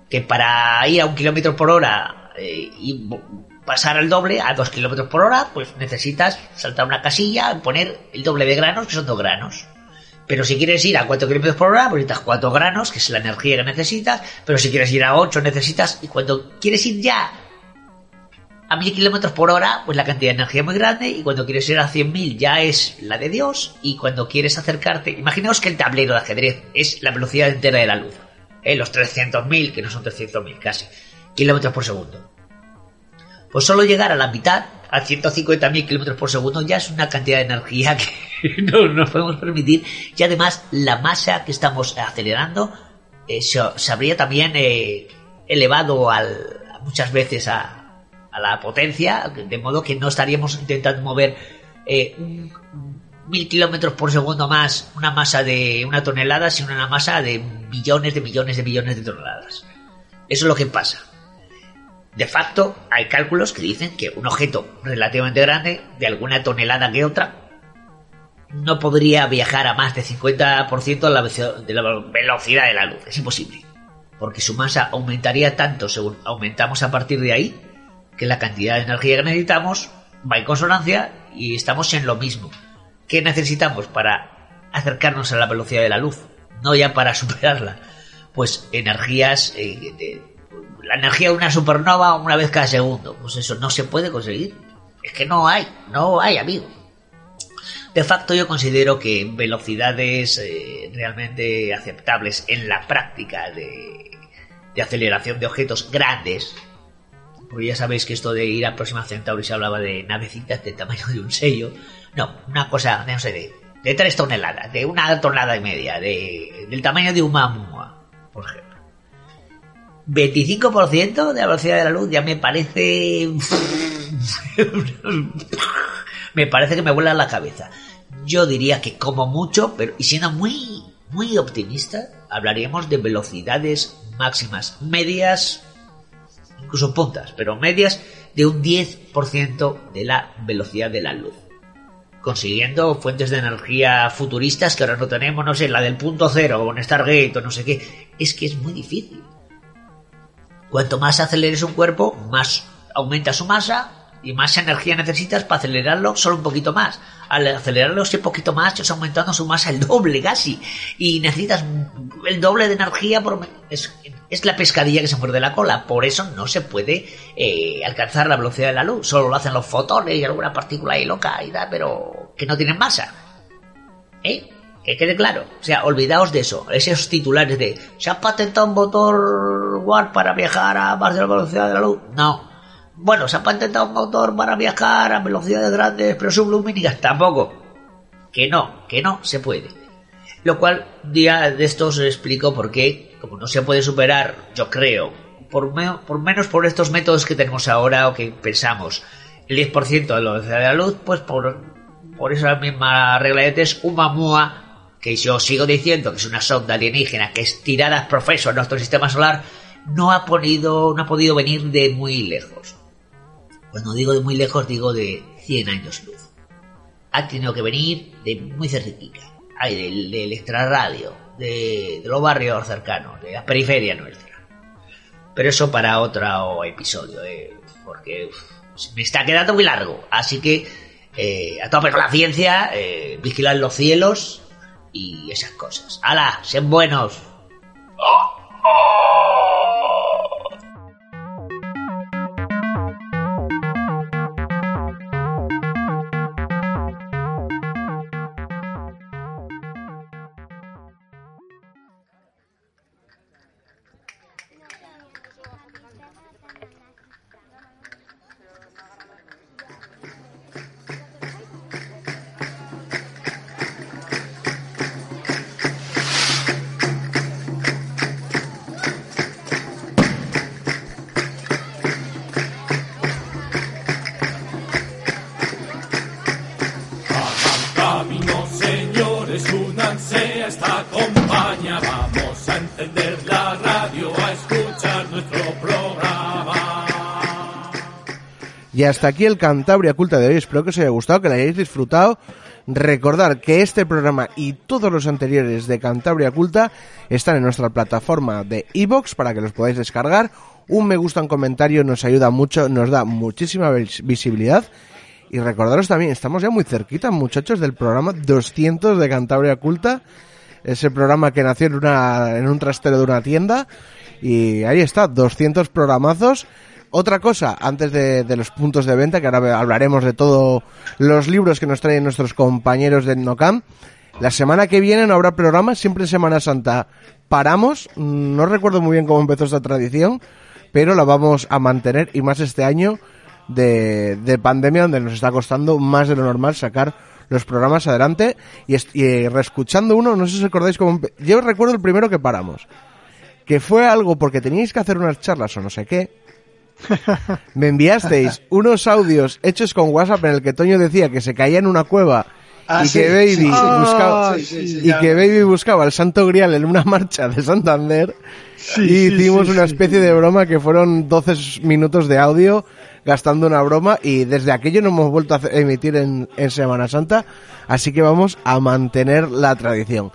Que para ir a un kilómetro por hora eh, y pasar al doble a 2 kilómetros por hora, pues necesitas saltar una casilla, poner el doble de granos, que son 2 granos. Pero si quieres ir a 4 kilómetros por hora, pues necesitas 4 granos, que es la energía que necesitas. Pero si quieres ir a 8, necesitas. Y cuando quieres ir ya a 1000 kilómetros por hora, pues la cantidad de energía es muy grande. Y cuando quieres ir a 100.000 ya es la de Dios. Y cuando quieres acercarte. Imaginaos que el tablero de ajedrez es la velocidad entera de la luz. ¿eh? Los 300.000, que no son 300.000 casi, kilómetros por segundo. Pues solo llegar a la mitad, a 150.000 kilómetros por segundo, ya es una cantidad de energía que no nos podemos permitir. Y además, la masa que estamos acelerando eh, se, habría también eh, elevado muchas veces a, a, la potencia, de modo que no estaríamos intentando mover eh, mil kilómetros por segundo más una masa de una tonelada, sino una masa de millones de millones de millones de toneladas. Eso es lo que pasa. De facto, hay cálculos que dicen que un objeto relativamente grande, de alguna tonelada que otra, no podría viajar a más de 50% de la, velocidad de la luz. Es imposible. Porque su masa aumentaría tanto según aumentamos a partir de ahí, que la cantidad de energía que necesitamos va en consonancia y estamos en lo mismo. ¿Qué necesitamos para acercarnos a la velocidad de la luz? No ya para superarla. Pues energías eh, de, la energía de una supernova una vez cada segundo. Pues eso no se puede conseguir. Es que no hay, no hay, amigo. De facto yo considero que velocidades eh, realmente aceptables en la práctica de, de, aceleración de objetos grandes, porque ya sabéis que esto de ir a Próxima Centauri se hablaba de navecitas del tamaño de un sello, no, una cosa, no sé, de, de 3 toneladas, de una tonelada y media, de, del tamaño de un mamua, por ejemplo. 25% de la velocidad de la luz ya me parece... me parece que me vuela la cabeza. Yo diría que como mucho, pero y siendo muy, muy optimista, hablaríamos de velocidades máximas medias, incluso puntas, pero medias de un 10% de la velocidad de la luz. Consiguiendo fuentes de energía futuristas que ahora no tenemos, no sé, la del punto cero o en Stargate o no sé qué. Es que es muy difícil. Cuanto más aceleres un cuerpo, más aumenta su masa y más energía necesitas para acelerarlo solo un poquito más. Al acelerarlo ese poquito más, estás aumentando su masa el doble casi. Y necesitas el doble de energía por... Es, la pescadilla que se muerde la cola. Por eso no se puede eh, alcanzar la velocidad de la luz. Solo lo hacen los fotones y alguna partícula ahí loca y da, pero que no tienen masa. ¿Eh? Que quede claro. O sea, olvidaos de eso. Esos titulares de se ha patentado un motor Warp para viajar a más de la velocidad de la luz. No. Bueno, se ha patentado un motor para viajar a velocidades grandes pero sublumínicas. Tampoco. Que no, que no se puede. Lo cual, día de estos explico por qué, como no se puede superar, yo creo, por, me por menos por estos métodos que tenemos ahora o que pensamos, el 10% de la velocidad de la luz, pues por, por esa misma regla de test, un mamúa que yo sigo diciendo que es una sonda alienígena que es tirada profeso en nuestro sistema solar, no ha, podido, no ha podido venir de muy lejos. Cuando digo de muy lejos, digo de 100 años luz. Ha tenido que venir de muy cerquita. Hay del, del extrarradio, de, los barrios cercanos, de la periferia nuestra. Pero eso para otro episodio, eh, porque me está quedando muy largo. Así que eh, a tope con la ciencia, eh, vigilar los cielos y esas cosas. ¡Hala! ¡Sean buenos! Y hasta aquí el Cantabria Culta de hoy. Espero que os haya gustado, que lo hayáis disfrutado. Recordar que este programa y todos los anteriores de Cantabria Culta están en nuestra plataforma de iBox para que los podáis descargar Un me gusta, un comentario nos ayuda mucho, nos da muchísima vis- visibilidad. Y recordaros también, estamos ya muy cerquita, muchachos, del programa 200 de Cantabria Culta. Ese programa que nació en, una, en un trastero de una tienda. Y ahí está, 200 programazos. Otra cosa, antes de, los puntos de venta, que ahora hablaremos de todos los libros que nos traen nuestros compañeros de Nocam. La semana que viene no habrá programa, siempre en Semana Santa paramos. No recuerdo muy bien cómo empezó esta tradición, pero la vamos a mantener y más este año de, de pandemia donde nos está costando más de lo normal sacar los programas adelante y, y, eh, reescuchando uno, no sé si os acordáis cómo... Yo recuerdo el primero que paramos, que fue algo porque teníais que hacer unas charlas o no sé qué. Me enviasteis unos audios hechos con WhatsApp en el que Toño decía que se caía en una cueva Ah, y sí, que Baby sí, buscaba Sí, y que Baby buscaba el Santo Grial en una marcha de Santander. Y hicimos una especie de broma que fueron 12 minutos de audio gastando una broma y desde aquello no hemos vuelto a emitir en, en Semana Santa, así que vamos a mantener la tradición.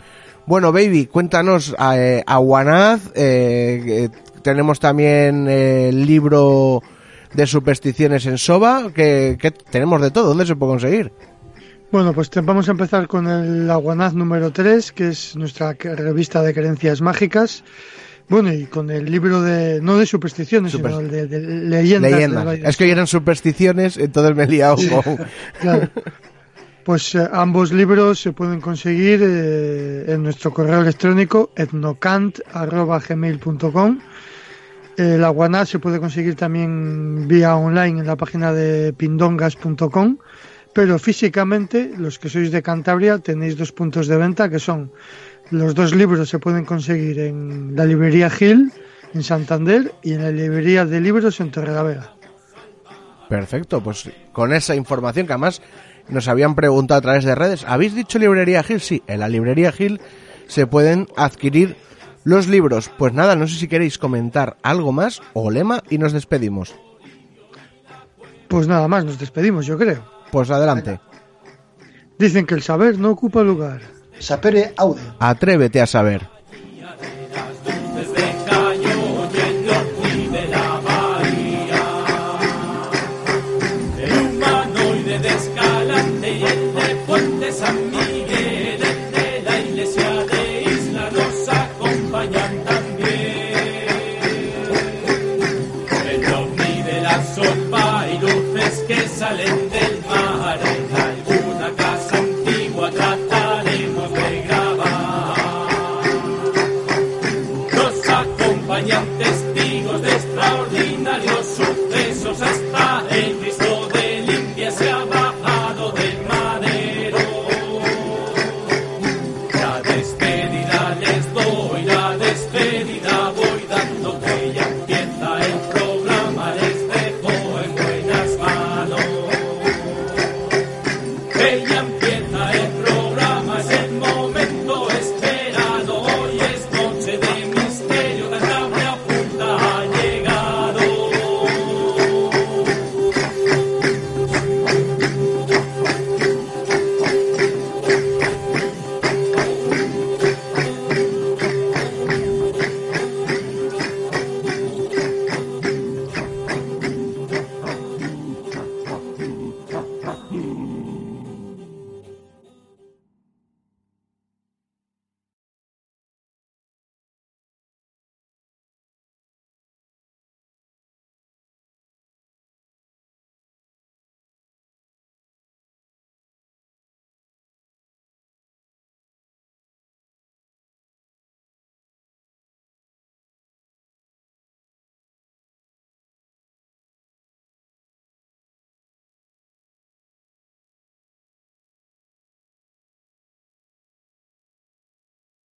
Bueno, Baby, cuéntanos a, eh, eh, eh, tenemos también el libro de supersticiones en Soba, que, que tenemos de todo, ¿dónde se puede conseguir? Bueno, pues te- vamos a empezar con el Aguanaz número 3, que es nuestra revista de creencias mágicas. Bueno, y con el libro de, no de supersticiones, Super- sino el de, de leyendas. Leyendas. De Es que eran supersticiones, entonces me he liado con... Claro. Pues eh, ambos libros se pueden conseguir eh, en nuestro correo electrónico etnocant.gmail.com El aguanaz se puede conseguir también vía online en la página de pindongas.com pero físicamente los que sois de Cantabria tenéis dos puntos de venta que son los dos libros se pueden conseguir en la librería Gil en Santander y en la librería de libros en Torrelavega. Perfecto, pues con esa información que además nos habían preguntado a través de redes, ¿habéis dicho librería Gil? Sí, en la librería Gil se pueden adquirir los libros. Pues nada, no sé si queréis comentar algo más o lema y nos despedimos. Pues nada más, nos despedimos, yo creo. Pues adelante, Dicen que el saber no ocupa lugar. Sapere aude. atrévete a saber.